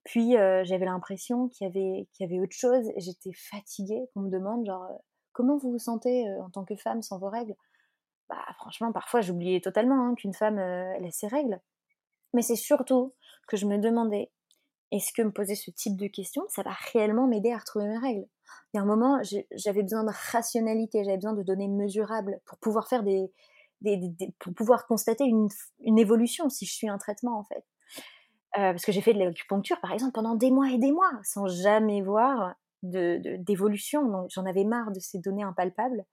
Puis j'avais l'impression qu'il y, avait, autre chose. J'étais fatiguée qu'on me demande genre comment vous vous sentez en tant que femme sans vos règles? Bah franchement parfois j'oubliais totalement hein, qu'une femme elle a ses règles. Mais c'est surtout que je me demandais est-ce que me poser ce type de questions ça va réellement m'aider à retrouver mes règles? Il y a un moment j'avais besoin de rationalité, j'avais besoin de données mesurables pour pouvoir faire des, des, pour pouvoir constater une, une évolution si je suis un traitement en fait. Euh, parce que j'ai fait de l'acupuncture, par exemple, pendant des mois et des mois, sans jamais voir d'évolution. De, j'en avais marre de ces données impalpables.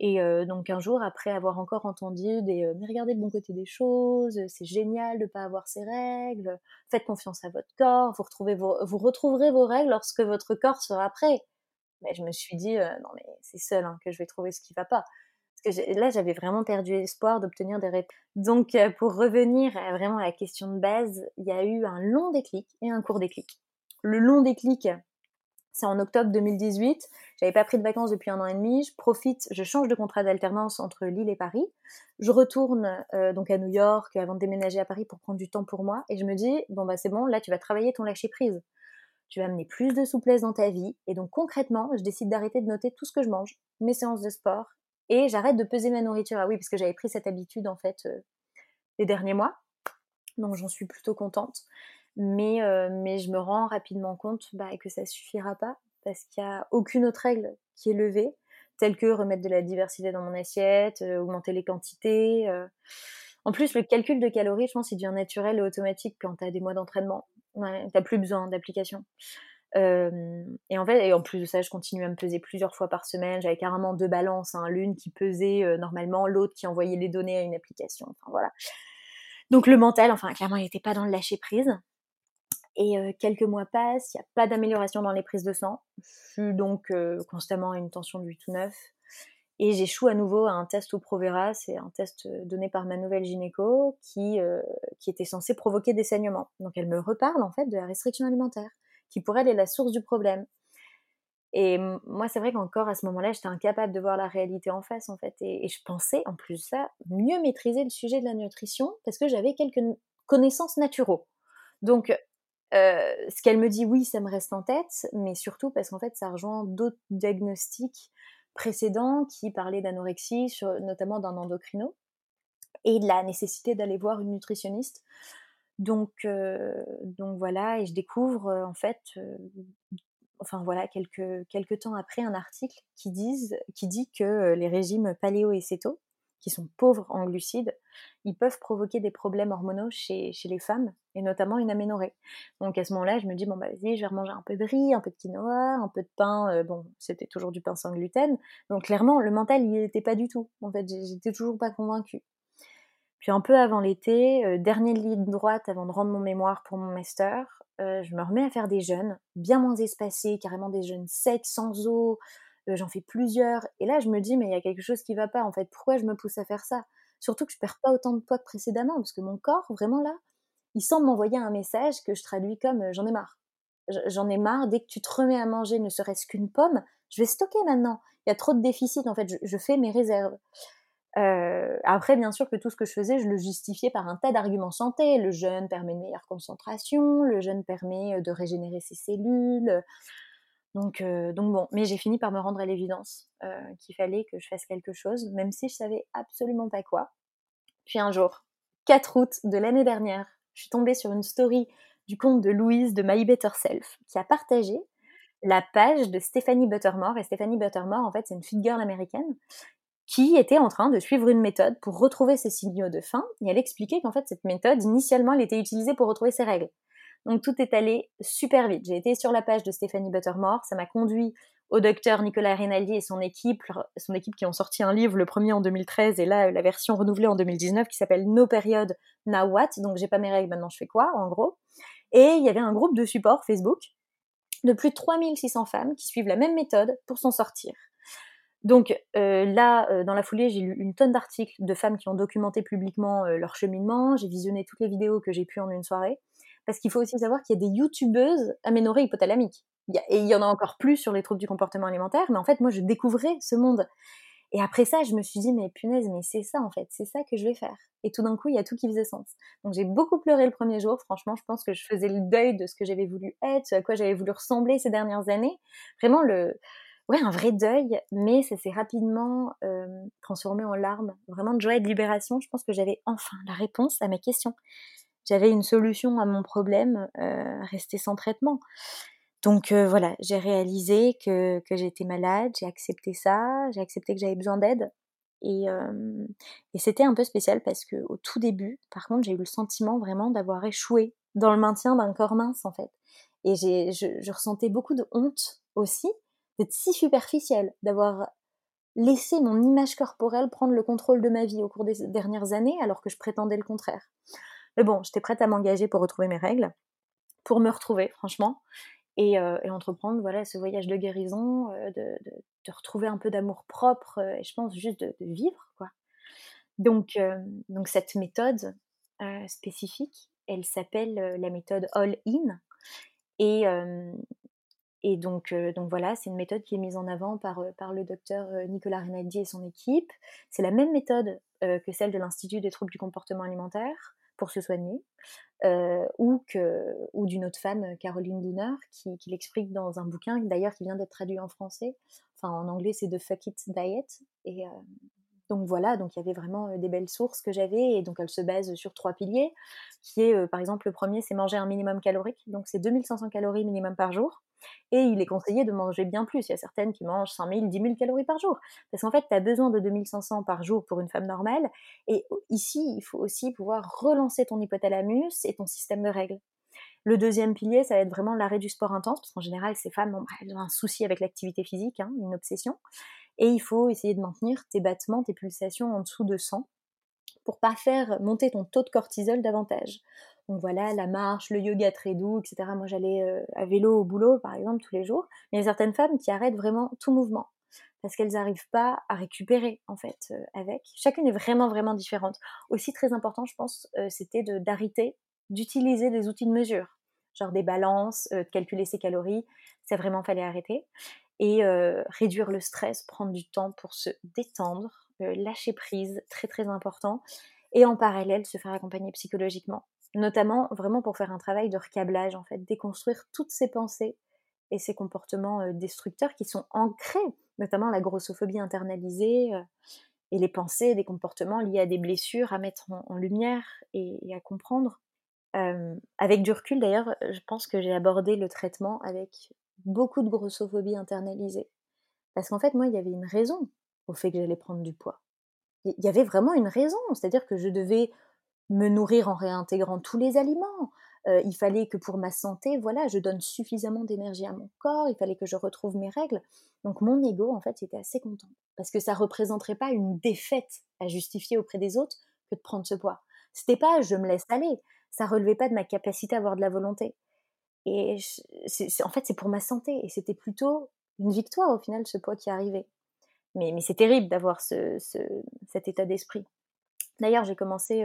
Et euh, donc un jour, après avoir encore entendu des euh, mais regardez le bon côté des choses, c'est génial de ne pas avoir ces règles, faites confiance à votre corps, vous, retrouvez vous retrouverez vos règles lorsque votre corps sera prêt. Mais je me suis dit non mais c'est seul hein, que je vais trouver ce qui va pas là, j'avais vraiment perdu espoir d'obtenir des réponses. Donc, euh, pour revenir à vraiment à la question de base, il y a eu un long déclic et un court déclic. Le long déclic, c'est en octobre 2018. J'avais pas pris de vacances depuis un an et demi. Je profite, je change de contrat d'alternance entre Lille et Paris. Je retourne euh, donc à New York avant de déménager à Paris pour prendre du temps pour moi. Et je me dis, bon bah c'est bon, là tu vas travailler ton lâcher prise. Tu vas amener plus de souplesse dans ta vie. Et donc concrètement, je décide d'arrêter de noter tout ce que je mange, mes séances de sport et j'arrête de peser ma nourriture. Ah oui, parce que j'avais pris cette habitude en fait euh, les derniers mois, donc j'en suis plutôt contente. Mais, euh, mais je me rends rapidement compte bah, que ça suffira pas parce qu'il n'y a aucune autre règle qui est levée, telle que remettre de la diversité dans mon assiette, euh, augmenter les quantités. En plus, le calcul de calories, je pense, il devient naturel et automatique quand tu des mois d'entraînement. Ouais, tu plus besoin d'application et en fait, en plus de ça, je continue à me peser plusieurs fois par semaine. J'avais carrément deux balances, hein, l'une qui pesait normalement, l'autre qui envoyait les données à une application. Enfin voilà. Donc le mental, enfin clairement, il n'était pas dans le lâcher prise. Et quelques mois passent, il n'y a pas d'amélioration dans les prises de sang. Je suis donc constamment à une tension de 8 ou 9. Et j'échoue à nouveau à un test au Provera, c'est un test donné par ma nouvelle gynéco qui, qui était censé provoquer des saignements. Donc elle me reparle en fait de la restriction alimentaire qui pour elle est la source du problème. Et moi, c'est vrai qu'encore à ce moment-là, j'étais incapable de voir la réalité en face, en fait. Et, je pensais, en plus de ça, mieux maîtriser le sujet de la nutrition parce que j'avais quelques connaissances naturaux. Donc, euh, ce qu'elle me dit, oui, ça me reste en tête, mais surtout parce qu'en fait, ça rejoint d'autres diagnostics précédents qui parlaient d'anorexie, notamment d'un endocrino, et de la nécessité d'aller voir une nutritionniste donc, donc voilà, et je découvre en fait, enfin voilà, quelques, quelques temps après, un article qui, disent, qui dit que les régimes paléo et qui sont pauvres en glucides, ils peuvent provoquer des problèmes hormonaux chez, chez les femmes, et notamment une aménorrhée. Donc à ce moment-là, je me dis, bon bah vas-y, je vais remanger un peu de riz, un peu de quinoa, un peu de pain, bon, c'était toujours du pain sans gluten. Donc clairement, le mental, il n'était pas du tout. En fait, j'étais toujours pas convaincue. Puis un peu avant l'été, euh, dernière ligne droite avant de rendre mon mémoire pour mon master, euh, je me remets à faire des jeûnes, bien moins espacés, carrément des jeûnes secs, sans eau, j'en fais plusieurs. Et là, je me dis, mais il y a quelque chose qui va pas, en fait. Pourquoi je me pousse à faire ça? Surtout que je perds pas autant de poids que précédemment, parce que mon corps, vraiment là, il semble m'envoyer un message que je traduis comme j'en ai marre. J'en ai marre, dès que tu te remets à manger ne serait-ce qu'une pomme, je vais stocker maintenant. Il y a trop de déficit, en fait, je, fais mes réserves. Après, bien sûr que tout ce que je faisais, je le justifiais par un tas d'arguments santé. Le jeûne permet une meilleure concentration, le jeûne permet de régénérer ses cellules. Donc, donc bon, mais j'ai fini par me rendre à l'évidence qu'il fallait que je fasse quelque chose, même si je savais absolument pas quoi. Puis un jour, 4 août de l'année dernière, je suis tombée sur une story du compte de Louise de My Better Self qui a partagé la page de Stephanie Buttermore. Et Stephanie Buttermore, en fait, c'est une fit girl américaine qui était en train de suivre une méthode pour retrouver ses signaux de faim. Et elle expliquait qu'en fait, cette méthode, initialement, elle était utilisée pour retrouver ses règles. Donc tout est allé super vite. J'ai été sur la page de Stephanie Buttermore, ça m'a conduit au docteur Nicolas Rinaldi et son équipe, son équipe qui ont sorti un livre, le premier en 2013 et là la version renouvelée en 2019 qui s'appelle No Period Now What. Donc j'ai pas mes règles, maintenant je fais quoi en gros? Et il y avait un groupe de support Facebook de plus de 3600 femmes qui suivent la même méthode pour s'en sortir. Donc euh, là, euh, dans la foulée, j'ai lu une tonne d'articles de femmes qui ont documenté publiquement euh, leur cheminement. J'ai visionné toutes les vidéos que j'ai pu en une soirée. Parce qu'il faut aussi savoir qu'il y a des youtubeuses aménorées hypothalamiques. et il y en a encore plus sur les troubles du comportement alimentaire. Mais en fait, moi, je découvrais ce monde. Et après ça, je me suis dit, mais punaise, mais c'est ça en fait, c'est ça que je vais faire. Et tout d'un coup, il y a tout qui faisait sens. Donc j'ai beaucoup pleuré le premier jour, franchement, je pense que je faisais le deuil de ce que j'avais voulu être, ce à quoi j'avais voulu ressembler ces dernières années. Vraiment le, ouais, un vrai deuil, mais ça s'est rapidement euh, transformé en larmes, vraiment de joie et de libération. Je pense que j'avais enfin la réponse à mes questions. J'avais une solution à mon problème, euh, rester sans traitement. Donc euh, voilà, j'ai réalisé que, que j'étais malade, j'ai accepté ça, j'ai accepté que j'avais besoin d'aide. Et, et c'était un peu spécial parce que au tout début, par contre, j'ai eu le sentiment vraiment d'avoir échoué dans le maintien d'un corps mince en fait. Et je, je ressentais beaucoup de honte aussi d'être si superficielle, d'avoir laissé mon image corporelle prendre le contrôle de ma vie au cours des dernières années alors que je prétendais le contraire. Mais bon, j'étais prête à m'engager pour retrouver mes règles, pour me retrouver, franchement, et, euh, entreprendre voilà ce voyage de guérison, euh, de, retrouver un peu d'amour propre, euh, et je pense juste de, vivre, quoi. Donc, donc cette méthode spécifique, elle s'appelle la méthode All In, et, et donc, donc voilà, c'est une méthode qui est mise en avant par, par le docteur Nicolas Rinaldi et son équipe. C'est la même méthode que celle de l'Institut des troubles du comportement alimentaire pour se soigner, euh, ou, que, ou d'une autre femme, Caroline Dooner, qui, l'explique dans un bouquin, d'ailleurs qui vient d'être traduit en français. Enfin, en anglais, c'est The Fuck It Diet. Et euh, donc voilà, donc il y avait vraiment des belles sources que j'avais, et donc elle se base sur trois piliers, qui est, par exemple, le premier, c'est manger un minimum calorique, donc c'est 2500 calories minimum par jour. Et il est conseillé de manger bien plus. Il y a certaines qui mangent 5000, 10 000 calories par jour. Parce qu'en fait, tu as besoin de 2500 par jour pour une femme normale. Et ici, il faut aussi pouvoir relancer ton hypothalamus et ton système de règles. Le deuxième pilier, ça va être vraiment l'arrêt du sport intense, parce qu'en général, ces femmes ont, un souci avec l'activité physique, hein, une obsession. Et il faut essayer de maintenir tes battements, tes pulsations en dessous de 100 pour pas faire monter ton taux de cortisol davantage. Donc voilà, la marche, le yoga très doux, etc. Moi, j'allais euh, à vélo au boulot, par exemple, tous les jours. Mais il y a certaines femmes qui arrêtent vraiment tout mouvement parce qu'elles n'arrivent pas à récupérer, en fait, euh, avec. Chacune est vraiment, vraiment différente. Aussi très important, je pense, euh, c'était d'arrêter d'utiliser des outils de mesure, genre des balances, de calculer ses calories. Ça vraiment fallait arrêter. Et réduire le stress, prendre du temps pour se détendre, lâcher prise, très, très important. Et en parallèle, se faire accompagner psychologiquement notamment vraiment pour faire un travail de recablage, en fait, déconstruire toutes ces pensées et ces comportements euh, destructeurs qui sont ancrés, notamment la grossophobie internalisée euh, et les pensées, des comportements liés à des blessures à mettre en, lumière et, à comprendre. Euh, avec du recul, d'ailleurs, je pense que j'ai abordé le traitement avec beaucoup de grossophobie internalisée. Parce qu'en fait, moi, il y avait une raison au fait que j'allais prendre du poids. Il y avait vraiment une raison, c'est-à-dire que je devais me nourrir en réintégrant tous les aliments. Euh, il fallait que pour ma santé, voilà, je donne suffisamment d'énergie à mon corps, il fallait que je retrouve mes règles. Donc mon ego, en fait, était assez content. Parce que ça représenterait pas une défaite à justifier auprès des autres que de prendre ce poids. C'était pas je me laisse aller, ça relevait pas de ma capacité à avoir de la volonté. Et en fait, c'est pour ma santé. Et c'était plutôt une victoire au final, ce poids qui arrivait. Mais, c'est terrible d'avoir ce, cet état d'esprit. D'ailleurs, j'ai commencé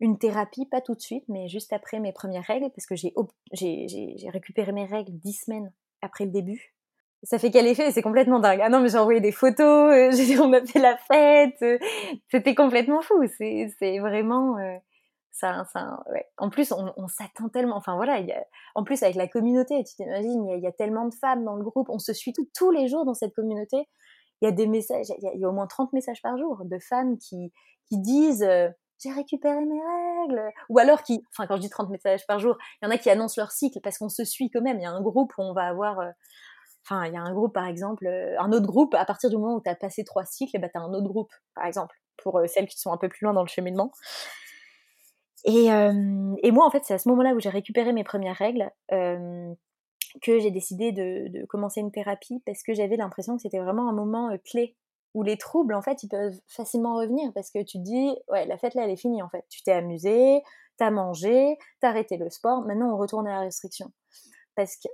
une thérapie, pas tout de suite, mais juste après mes premières règles, parce que j'ai récupéré mes règles dix semaines après le début. Ça fait quel effet C'est complètement dingue. Ah non, mais j'ai envoyé des photos, euh, on a fait la fête, euh, c'était complètement fou. C'est vraiment... Euh, ça, ça, ouais. En plus, on, s'attend tellement. Enfin voilà, y a, en plus avec la communauté, tu t'imagines, il y, a tellement de femmes dans le groupe, on se suit tous les jours dans cette communauté. Il y a des messages, il y, a au moins 30 messages par jour de femmes qui, qui disent j'ai récupéré mes règles. Ou alors qui, enfin quand je dis 30 messages par jour, il y en a qui annoncent leur cycle parce qu'on se suit quand même. Il y a un groupe où on va avoir, euh, enfin il y a un groupe par exemple, euh, un autre groupe, à partir du moment où tu as passé trois cycles, eh ben, tu as un autre groupe par exemple, pour euh, celles qui sont un peu plus loin dans le cheminement. Et, moi en fait c'est à ce moment-là où j'ai récupéré mes premières règles que j'ai décidé de, de, commencer une thérapie parce que j'avais l'impression que c'était vraiment un moment clé où les troubles, en fait, ils peuvent facilement revenir parce que tu te dis, ouais, la fête là, elle est finie, en fait. Tu t'es amusé, t'as mangé, t'as arrêté le sport, maintenant on retourne à la restriction. Parce que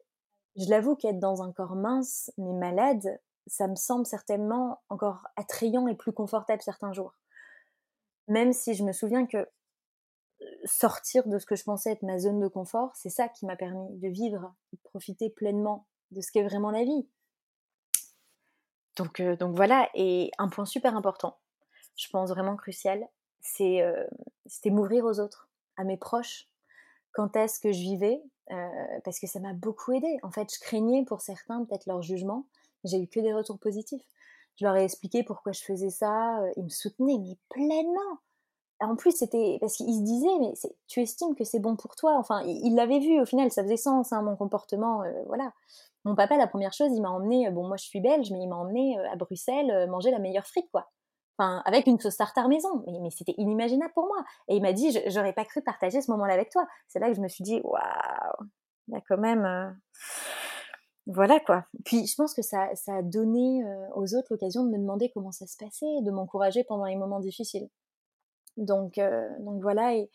je l'avoue qu'être dans un corps mince, mais malade, ça me semble certainement encore attrayant et plus confortable certains jours. Même si je me souviens que sortir de ce que je pensais être ma zone de confort, c'est ça qui m'a permis de vivre, de profiter pleinement de ce qu'est vraiment la vie. Donc, euh, donc voilà, et un point super important, je pense vraiment crucial, c'est euh, c'était m'ouvrir aux autres, à mes proches. Quand est-ce que je vivais euh, Parce que ça m'a beaucoup aidé. En fait, je craignais pour certains peut-être leur jugement. J'ai eu que des retours positifs. Je leur ai expliqué pourquoi je faisais ça. Ils me soutenaient, mais pleinement. En plus, c'était parce qu'ils se disaient, mais tu estimes que c'est bon pour toi? Enfin, ils l'avaient vu au final, ça faisait sens, hein, mon comportement, voilà. Mon papa, la première chose, il m'a emmené, bon, moi je suis belge, mais il m'a emmené euh, à Bruxelles euh, manger la meilleure frite, quoi. Enfin, avec une sauce tartare maison. Mais, c'était inimaginable pour moi. Et il m'a dit, j'aurais pas cru partager ce moment-là avec toi. C'est là que je me suis dit, waouh, il y a quand même. Euh, voilà quoi. Puis je pense que ça, ça a donné aux autres l'occasion de me demander comment ça se passait, de m'encourager pendant les moments difficiles. Donc, donc voilà, et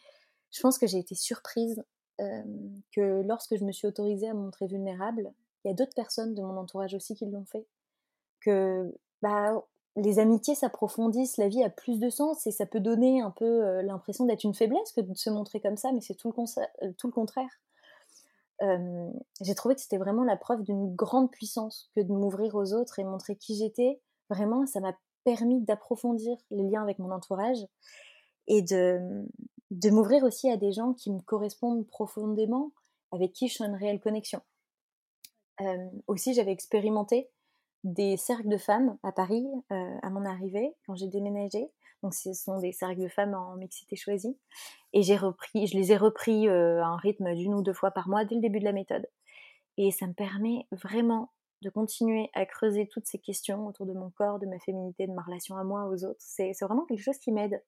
je pense que j'ai été surprise que lorsque je me suis autorisée à me montrer vulnérable, il y a d'autres personnes de mon entourage aussi qui l'ont fait. Que bah, les amitiés s'approfondissent, la vie a plus de sens et ça peut donner un peu euh, l'impression d'être une faiblesse que de se montrer comme ça, mais c'est euh, tout, le contraire. j'ai trouvé que c'était vraiment la preuve d'une grande puissance que de m'ouvrir aux autres et montrer qui j'étais. Vraiment, ça m'a permis d'approfondir les liens avec mon entourage et de, de m'ouvrir aussi à des gens qui me correspondent profondément, avec qui je suis une réelle connexion aussi, j'avais expérimenté des cercles de femmes à Paris à mon arrivée, quand j'ai déménagé. Donc, ce sont des cercles de femmes en mixité choisie. Et j'ai repris, je les ai repris à un rythme d'une ou deux fois par mois dès le début de la méthode. Et ça me permet vraiment de continuer à creuser toutes ces questions autour de mon corps, de ma féminité, de ma relation à moi, aux autres. C'est vraiment quelque chose qui m'aide.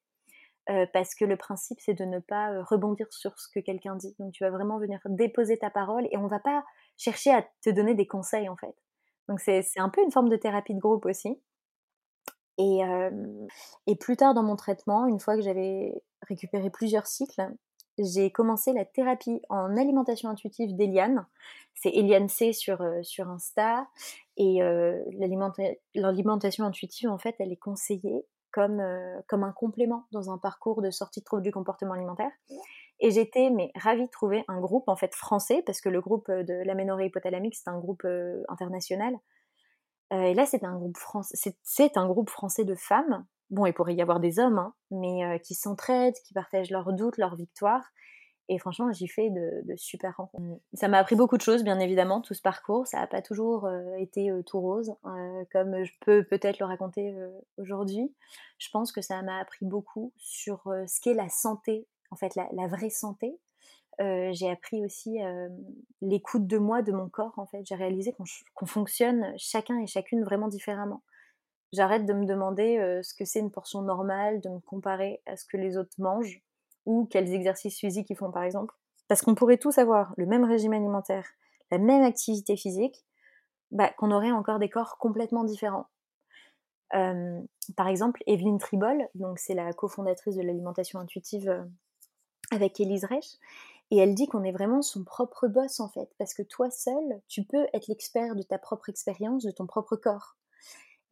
Parce que le principe, c'est de ne pas rebondir sur ce que quelqu'un dit. Donc, tu vas vraiment venir déposer ta parole et on va pas chercher à te donner des conseils en fait. Donc c'est un peu une forme de thérapie de groupe aussi. Et, et plus tard dans mon traitement, une fois que j'avais récupéré plusieurs cycles, j'ai commencé la thérapie en alimentation intuitive d'Eliane. C'est Eliane C sur, sur Insta. Et l'alimentation intuitive, en fait, elle est conseillée comme, comme un complément dans un parcours de sortie de troubles du comportement alimentaire. Et j'étais mais ravie de trouver un groupe en fait français parce que le groupe euh, de l'aménorrhée hypothalamique c'est un groupe euh, international. Euh, et là c'est un groupe français, c'est un groupe français de femmes. Bon, il pourrait y avoir des hommes, hein, mais qui s'entraident, qui partagent leurs doutes, leurs victoires. Et franchement, j'y fais de, super rencontres. Mmh. Ça m'a appris beaucoup de choses, bien évidemment, tout ce parcours. Ça n'a pas toujours été tout rose, comme je peux peut-être le raconter aujourd'hui. Je pense que ça m'a appris beaucoup sur ce qu'est la santé en fait la, vraie santé. Euh, j'ai appris aussi euh, l'écoute de moi, de mon corps. En fait, j'ai réalisé qu'on fonctionne chacun et chacune vraiment différemment. J'arrête de me demander euh, ce que c'est une portion normale, de me comparer à ce que les autres mangent ou quels exercices physiques ils font par exemple. Parce qu'on pourrait tous avoir le même régime alimentaire, la même activité physique, bah, qu'on aurait encore des corps complètement différents. par exemple, Evelyne Tribol, donc c'est la cofondatrice de l'alimentation intuitive avec Élise Reich. Et elle dit qu'on est vraiment son propre boss en fait, parce que toi seul, tu peux être l'expert de ta propre expérience, de ton propre corps.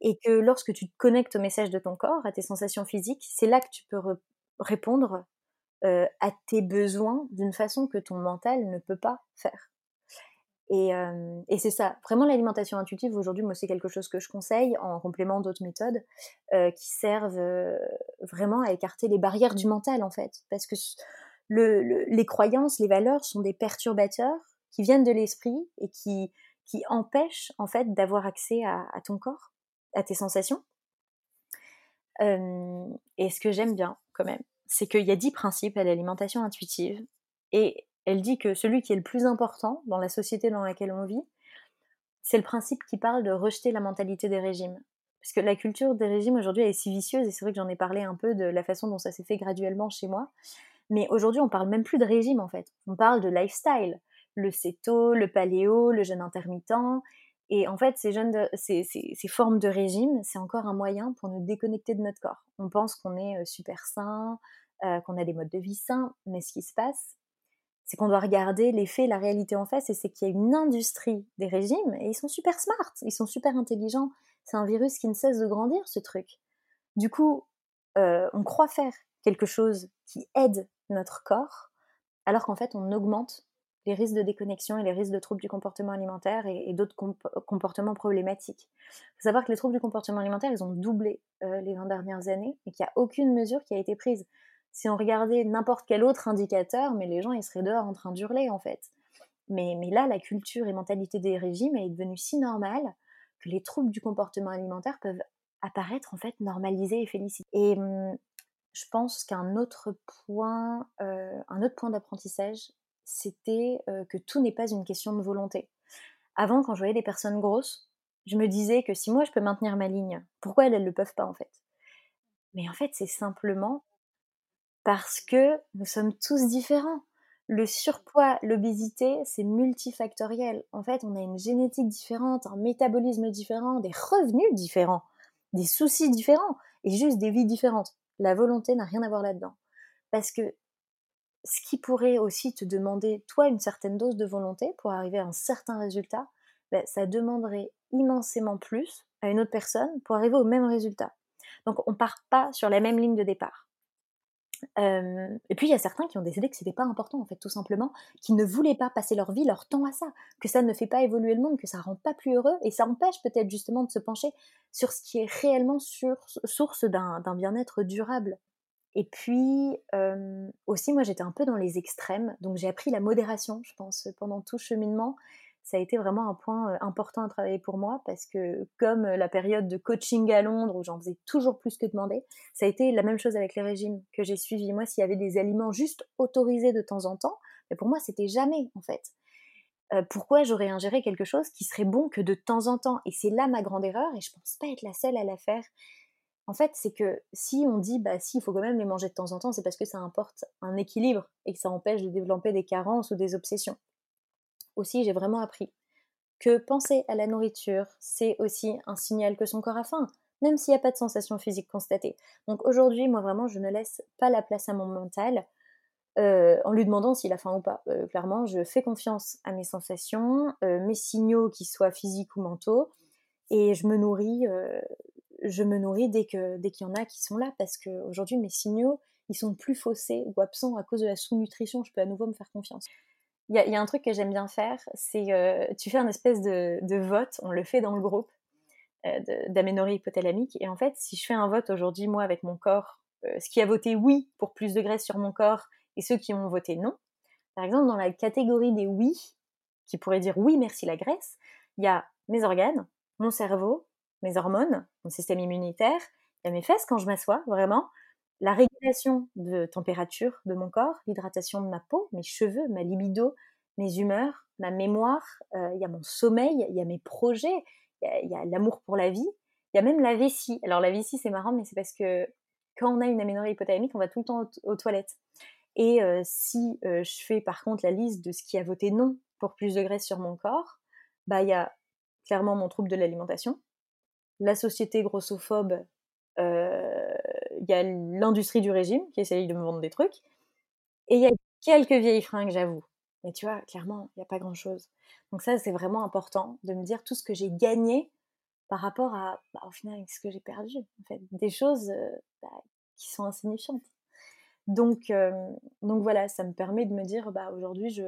Et que lorsque tu te connectes au message de ton corps, à tes sensations physiques, c'est là que tu peux répondre euh, à tes besoins d'une façon que ton mental ne peut pas faire. Et, euh, et c'est ça, vraiment l'alimentation intuitive aujourd'hui, moi c'est quelque chose que je conseille en complément d'autres méthodes euh, qui servent vraiment à écarter les barrières du mental en fait, parce que le, les croyances, les valeurs sont des perturbateurs qui viennent de l'esprit et qui, qui empêchent en fait d'avoir accès à, à, ton corps, à tes sensations. Euh, et ce que j'aime bien quand même, c'est qu'il y a dix principes à l'alimentation intuitive et elle dit que celui qui est le plus important dans la société dans laquelle on vit, c'est le principe qui parle de rejeter la mentalité des régimes. Parce que la culture des régimes aujourd'hui est si vicieuse, et c'est vrai que j'en ai parlé un peu de la façon dont ça s'est fait graduellement chez moi. Mais aujourd'hui, on parle même plus de régime en fait. On parle de lifestyle. Le céto, le paléo, le jeûne intermittent. Et en fait, ces, jeunes ces, formes de régime, c'est encore un moyen pour nous déconnecter de notre corps. On pense qu'on est euh, super sain, euh, qu'on a des modes de vie sains, mais ce qui se passe, c'est qu'on doit regarder les faits, la réalité en face, et c'est qu'il y a une industrie des régimes, et ils sont super smart, ils sont super intelligents. C'est un virus qui ne cesse de grandir, ce truc. Du coup, euh, on croit faire quelque chose qui aide notre corps, alors qu'en fait, on augmente les risques de déconnexion et les risques de troubles du comportement alimentaire et, d'autres comportements problématiques. Il faut savoir que les troubles du comportement alimentaire, ils ont doublé euh, les 20 dernières années et qu'il n'y a aucune mesure qui a été prise. Si on regardait n'importe quel autre indicateur, mais les gens, ils seraient dehors en train d'hurler, en fait. Mais, mais là, la culture et mentalité des régimes est devenue si normale que les troubles du comportement alimentaire peuvent apparaître, en fait, normalisés et félicités. Et hum, je pense qu'un autre point, euh, autre point d'apprentissage, c'était que tout n'est pas une question de volonté. Avant, quand je voyais des personnes grosses, je me disais que si moi je peux maintenir ma ligne, pourquoi elles ne le peuvent pas en fait? Mais en fait, c'est simplement parce que nous sommes tous différents. Le surpoids, l'obésité, c'est multifactoriel. En fait, on a une génétique différente, un métabolisme différent, des revenus différents, des soucis différents et juste des vies différentes. La volonté n'a rien à voir là-dedans. Parce que ce qui pourrait aussi te demander, toi, une certaine dose de volonté pour arriver à un certain résultat, ben, ça demanderait immensément plus à une autre personne pour arriver au même résultat. Donc on part pas sur la même ligne de départ. Et puis il y a certains qui ont décidé que c'était pas important en fait tout simplement, qui ne voulaient pas passer leur vie, leur temps à ça, que ça ne fait pas évoluer le monde, que ça rend pas plus heureux et ça empêche peut-être justement de se pencher sur ce qui est réellement source d'un bien-être durable. Et puis euh, aussi moi j'étais un peu dans les extrêmes, donc j'ai appris la modération je pense pendant tout cheminement ça a été vraiment un point important à travailler pour moi parce que comme la période de coaching à Londres où j'en faisais toujours plus que demander, ça a été la même chose avec les régimes que j'ai suivis. Moi, s'il y avait des aliments juste autorisés de temps en temps, mais pour moi, c'était jamais en fait. pourquoi j'aurais ingéré quelque chose qui serait bon que de temps en temps? Et c'est là ma grande erreur et je pense pas être la seule à la faire. En fait, c'est que si on dit bah si, il faut quand même les manger de temps en temps, c'est parce que ça importe un équilibre et que ça empêche de développer des carences ou des obsessions aussi, j'ai vraiment appris que penser à la nourriture, c'est aussi un signal que son corps a faim, même s'il n'y a pas de sensation physique constatée. Donc aujourd'hui, moi vraiment, je ne laisse pas la place à mon mental euh, en lui demandant s'il a faim ou pas. Euh, clairement, je fais confiance à mes sensations, euh, mes signaux, qu'ils soient physiques ou mentaux, et je me nourris, je me nourris dès que dès qu'il y en a qui sont là, parce qu'aujourd'hui, mes signaux, ils sont plus faussés ou absents à cause de la sous-nutrition. Je peux à nouveau me faire confiance. Il y, a un truc que j'aime bien faire, c'est euh, tu fais un espèce de, vote, on le fait dans le groupe euh, d'aménorrhée hypothalamique. Et en fait, si je fais un vote aujourd'hui, moi, avec mon corps, euh, ce qui a voté oui pour plus de graisse sur mon corps et ceux qui ont voté non, par exemple, dans la catégorie des oui, qui pourraient dire oui, merci la graisse, il y a mes organes, mon cerveau, mes hormones, mon système immunitaire, il y a mes fesses quand je m'assois, vraiment, la régulation de température de mon corps, l'hydratation de ma peau, mes cheveux, ma libido, mes humeurs, ma mémoire, euh, il y a mon sommeil, il y a mes projets, il y a, l'amour pour la vie, il y a même la vessie. Alors la vessie c'est marrant mais c'est parce que quand on a une aménorrhée hypothalamique, on va tout le temps aux, toilettes. Et euh, si euh, je fais par contre la liste de ce qui a voté non pour plus de graisse sur mon corps, bah il y a clairement mon trouble de l'alimentation, la société grossophobe il y a l'industrie du régime qui essaye de me vendre des trucs. Et il y a quelques vieilles fringues, j'avoue. Mais tu vois, clairement, il n'y a pas grand-chose. Donc ça, c'est vraiment important de me dire tout ce que j'ai gagné par rapport à, bah, au final, ce que j'ai perdu. En fait, des choses euh, bah, qui sont insignifiantes. Donc, euh, donc voilà, ça me permet de me dire, bah, aujourd'hui, je,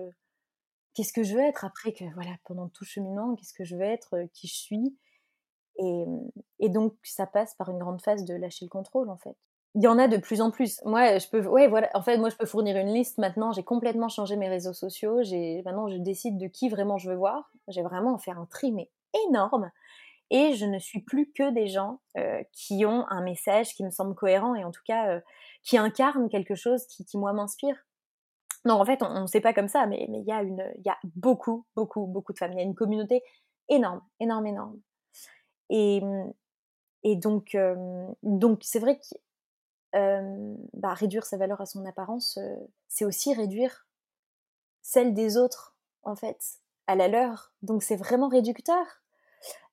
qu'est-ce que je veux être après que, voilà, pendant tout cheminement, qu'est-ce que je veux être, euh, qui je suis. Et, et, donc, ça passe par une grande phase de lâcher le contrôle, en fait. Il y en a de plus en plus. Moi, je peux, ouais, voilà. En fait, moi, je peux fournir une liste maintenant. J'ai complètement changé mes réseaux sociaux. J'ai, maintenant, je décide de qui vraiment je veux voir. J'ai vraiment fait un tri, mais énorme. Et je ne suis plus que des gens euh, qui ont un message qui me semble cohérent et en tout cas euh, qui incarnent quelque chose qui, qui moi, m'inspire. Non, en fait, on ne sait pas comme ça, mais il y, a une, y a beaucoup, beaucoup, beaucoup de femmes. Il y a une communauté énorme, énorme, énorme. Et, et donc, donc c'est vrai que bah, réduire sa valeur à son apparence, c'est aussi réduire celle des autres, en fait, à la leur. Donc c'est vraiment réducteur.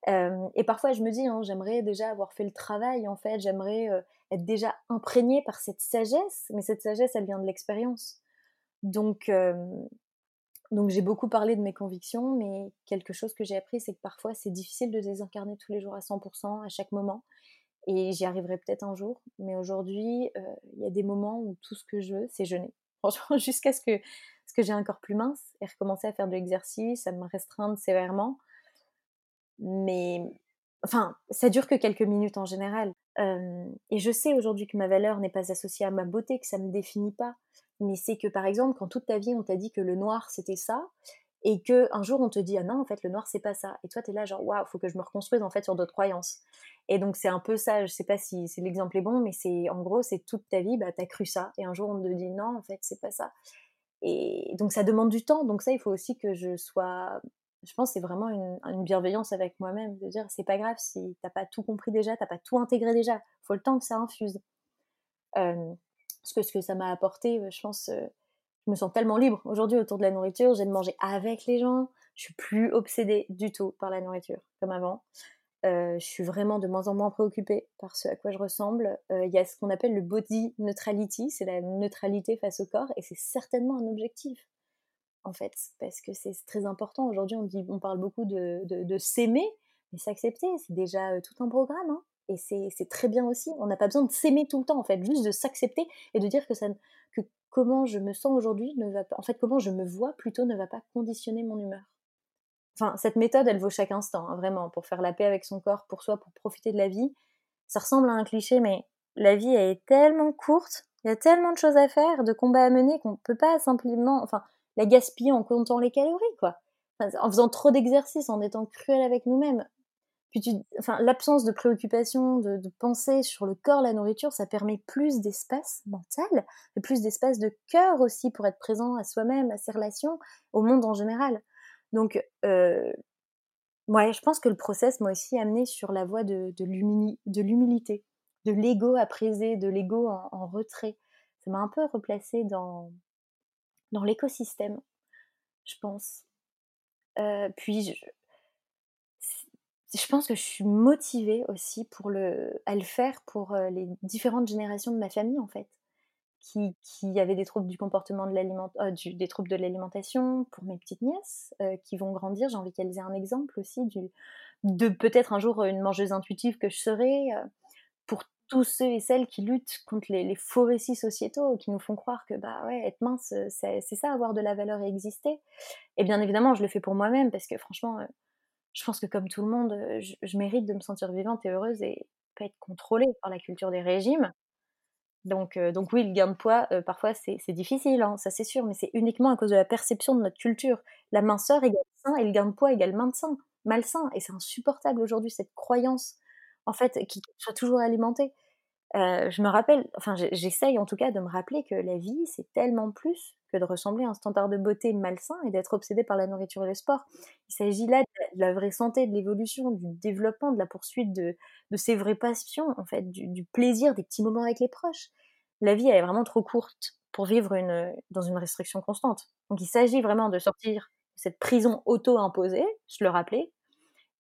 et parfois, je me dis, hein, j'aimerais déjà avoir fait le travail, en fait, j'aimerais être déjà imprégnée par cette sagesse, mais cette sagesse, elle vient de l'expérience. Donc, donc j'ai beaucoup parlé de mes convictions, mais quelque chose que j'ai appris, c'est que parfois, c'est difficile de les incarner tous les jours à 100%, à chaque moment. Et j'y arriverai peut-être un jour. Mais aujourd'hui, il y a des moments où tout ce que je veux, c'est jeûner. Jusqu'à ce que, ce que j'ai un corps plus mince et recommencer à faire de l'exercice, à me restreindre sévèrement. Mais enfin, ça dure que quelques minutes en général. et je sais aujourd'hui que ma valeur n'est pas associée à ma beauté, que ça ne me définit pas. Mais c'est que par exemple, quand toute ta vie on t'a dit que le noir c'était ça, et que un jour on te dit ah non en fait le noir c'est pas ça, et toi tu es là genre waouh faut que je me reconstruise en fait sur d'autres croyances. Et donc c'est un peu ça, je sais pas si, c'est l'exemple est bon, mais c'est en gros c'est toute ta vie bah t'as cru ça, et un jour on te dit non en fait c'est pas ça. Et donc ça demande du temps, donc ça il faut aussi que je sois je pense c'est vraiment une, bienveillance avec moi-même, de dire c'est pas grave si t'as pas tout compris déjà, t'as pas tout intégré déjà, faut le temps que ça infuse. Euh, que ce que ça m'a apporté, je pense, je me sens tellement libre aujourd'hui autour de la nourriture, j'aime manger avec les gens, je suis plus obsédée du tout par la nourriture comme avant. je suis vraiment de moins en moins préoccupée par ce à quoi je ressemble. Il y a ce qu'on appelle le body neutrality, c'est la neutralité face au corps, et c'est certainement un objectif en fait, parce que c'est très important. Aujourd'hui, on, on parle beaucoup de, de, s'aimer, mais s'accepter, c'est déjà tout un programme. Hein. Et c'est très bien aussi. On n'a pas besoin de s'aimer tout le temps, en fait, juste de s'accepter et de dire que, ça, que comment je me sens aujourd'hui ne va pas, en fait, comment je me vois plutôt ne va pas conditionner mon humeur. Enfin, cette méthode, elle vaut chaque instant, hein, vraiment, pour faire la paix avec son corps, pour soi, pour profiter de la vie. Ça ressemble à un cliché, mais la vie, elle est tellement courte, il y a tellement de choses à faire, de combats à mener qu'on ne peut pas simplement, enfin, la gaspiller en comptant les calories, quoi. en faisant trop d'exercices, en étant cruel avec nous-mêmes. Puis tu, enfin, l'absence de préoccupation, de, de, pensée sur le corps, la nourriture, ça permet plus d'espace mental, et plus d'espace de cœur aussi pour être présent à soi-même, à ses relations, au monde en général. Donc, euh, ouais, je pense que le process m'a aussi amené sur la voie de, l'humilité, de l'ego apaisé, de l'ego en, en retrait. Ça m'a un peu replacé dans, dans l'écosystème, je pense. Euh, puis, je, je, pense que je suis motivée aussi pour le, à le faire pour euh, les différentes générations de ma famille, en fait, qui, qui avaient des troubles du comportement de euh, des troubles de l'alimentation, pour mes petites nièces qui vont grandir. J'ai envie qu'elles aient un exemple aussi du, de peut-être un jour une mangeuse intuitive que je serai, pour tous ceux et celles qui luttent contre les, faux récits sociétaux, qui nous font croire que bah ouais, être mince, c'est ça, avoir de la valeur et exister. Et bien évidemment, je le fais pour moi-même parce que franchement, euh, je pense que comme tout le monde, je, mérite de me sentir vivante et heureuse et pas être contrôlée par la culture des régimes. Donc, donc oui, le gain de poids, parfois c'est difficile, hein, ça c'est sûr, mais c'est uniquement à cause de la perception de notre culture. La minceur égale sain et le gain de poids égale malsain. malsain. Et c'est insupportable aujourd'hui, cette croyance en fait, qui soit toujours alimenté. Euh, je me rappelle, enfin j'essaye en tout cas de me rappeler que la vie c'est tellement plus que de ressembler à un standard de beauté malsain et d'être obsédé par la nourriture et le sport. Il s'agit là de la vraie santé, de l'évolution, du développement, de la poursuite de, de ses vraies passions, en fait, du, plaisir, des petits moments avec les proches. La vie elle est vraiment trop courte pour vivre une, dans une restriction constante. Donc il s'agit vraiment de sortir de cette prison auto-imposée, je le rappelais,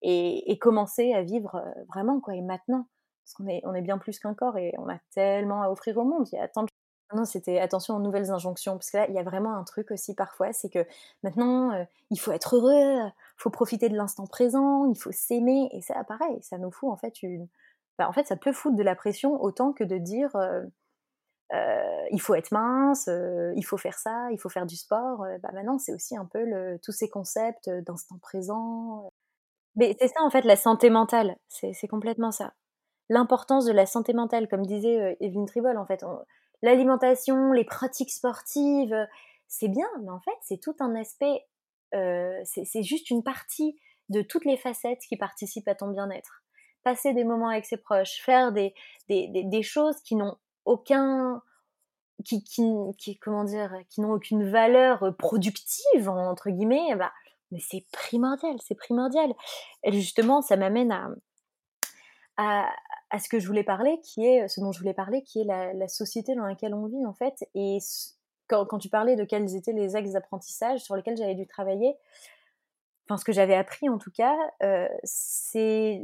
et, commencer à vivre euh, vraiment, quoi, et maintenant. Parce qu'on est, on bien plus qu'un corps et on a tellement à offrir au monde. Il y a tant de Non, c'était attention aux nouvelles injonctions, parce que là, il y a vraiment un truc aussi parfois, c'est que maintenant, euh, il faut être heureux, il faut profiter de l'instant présent, il faut s'aimer, et ça, pareil, ça nous fout en fait une... En fait, ça peut foutre de la pression autant que de dire euh, euh, il faut être mince, il faut faire ça, il faut faire du sport. bah, maintenant, c'est aussi un peu tous ces concepts d'instant présent. Mais c'est ça en fait la santé mentale, c'est complètement ça. L'importance de la santé mentale, comme disait Evelyne Tribol, en fait l'alimentation, les pratiques sportives, c'est bien, mais en fait, c'est tout un aspect, euh, c'est juste une partie de toutes les facettes qui participent à ton bien-être. Passer des moments avec ses proches, faire des, des, des, choses qui n'ont aucun, qui, qui, comment dire, qui n'ont aucune valeur productive entre guillemets, bah, mais c'est primordial, c'est primordial. Et justement, ça m'amène à, à, ce que je voulais parler, qui est ce dont je voulais parler, qui est la, société dans laquelle on vit en fait. Et quand, quand, tu parlais de quels étaient les axes d'apprentissage sur lesquels j'avais dû travailler, enfin ce que j'avais appris en tout cas, euh, c'est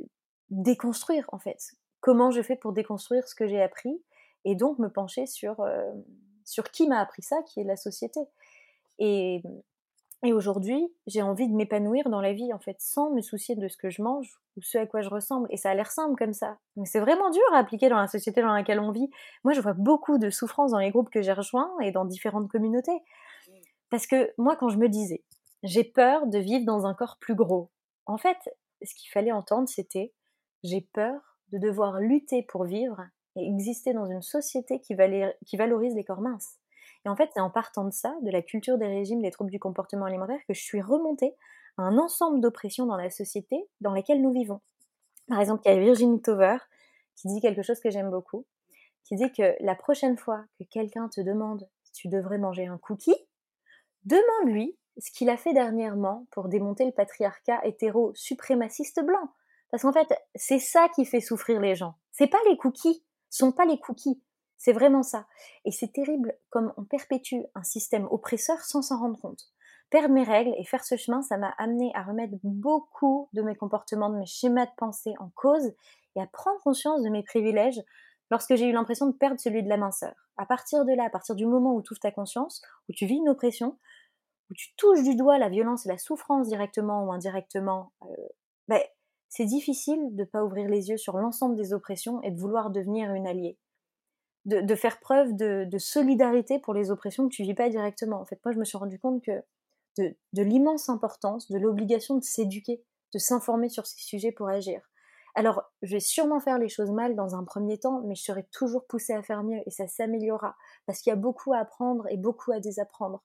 déconstruire en fait. Comment je fais pour déconstruire ce que j'ai appris et donc me pencher sur euh, sur qui m'a appris ça, qui est la société. Et et aujourd'hui, j'ai envie de m'épanouir dans la vie, en fait, sans me soucier de ce que je mange ou ce à quoi je ressemble. Et ça a l'air simple comme ça. Mais c'est vraiment dur à appliquer dans la société dans laquelle on vit. Moi, je vois beaucoup de souffrance dans les groupes que j'ai rejoints et dans différentes communautés. Parce que moi, quand je me disais, j'ai peur de vivre dans un corps plus gros, en fait, ce qu'il fallait entendre, c'était, j'ai peur de devoir lutter pour vivre et exister dans une société qui, qui valorise les corps minces. Et en fait, c'est en partant de ça, de la culture des régimes, des troubles du comportement alimentaire, que je suis remontée à un ensemble d'oppressions dans la société dans laquelle nous vivons. Par exemple, il y a Virginie Tover qui dit quelque chose que j'aime beaucoup, qui dit que la prochaine fois que quelqu'un te demande si tu devrais manger un cookie, demande-lui ce qu'il a fait dernièrement pour démonter le patriarcat hétéro-suprémaciste blanc. Parce qu'en fait, c'est ça qui fait souffrir les gens. C'est pas les cookies, ce sont pas les cookies. C'est vraiment ça. Et c'est terrible comme on perpétue un système oppresseur sans s'en rendre compte. Perdre mes règles et faire ce chemin, ça m'a amené à remettre beaucoup de mes comportements, de mes schémas de pensée en cause et à prendre conscience de mes privilèges lorsque j'ai eu l'impression de perdre celui de la minceur. À partir de là, à partir du moment où tu ouvres ta conscience, où tu vis une oppression, où tu touches du doigt la violence et la souffrance directement ou indirectement, euh, ben, c'est difficile de ne pas ouvrir les yeux sur l'ensemble des oppressions et de vouloir devenir une alliée de, faire preuve de, solidarité pour les oppressions que tu vis pas directement. En fait, moi, je me suis rendu compte que de, l'immense importance, de l'obligation de s'éduquer, de s'informer sur ces sujets pour agir. Alors, je vais sûrement faire les choses mal dans un premier temps, mais je serai toujours poussée à faire mieux et ça s'améliorera parce qu'il y a beaucoup à apprendre et beaucoup à désapprendre.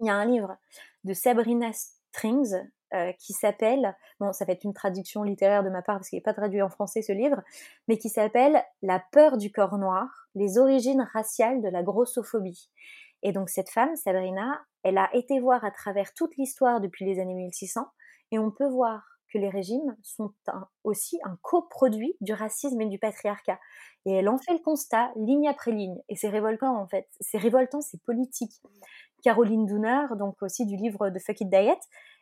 Il y a un livre de Sabrina Strings, euh, qui s'appelle, bon, ça va être une traduction littéraire de ma part parce qu'il n'est pas traduit en français ce livre, mais qui s'appelle La peur du corps noir, les origines raciales de la grossophobie. Et donc cette femme, Sabrina, elle a été voir à travers toute l'histoire depuis les années 1600, et on peut voir que les régimes sont aussi un coproduit du racisme et du patriarcat. Et elle en fait le constat ligne après ligne. Et c'est révoltant en fait. C'est révoltant, c'est politique. Caroline Dooner, donc aussi du livre de Fuck It Diet,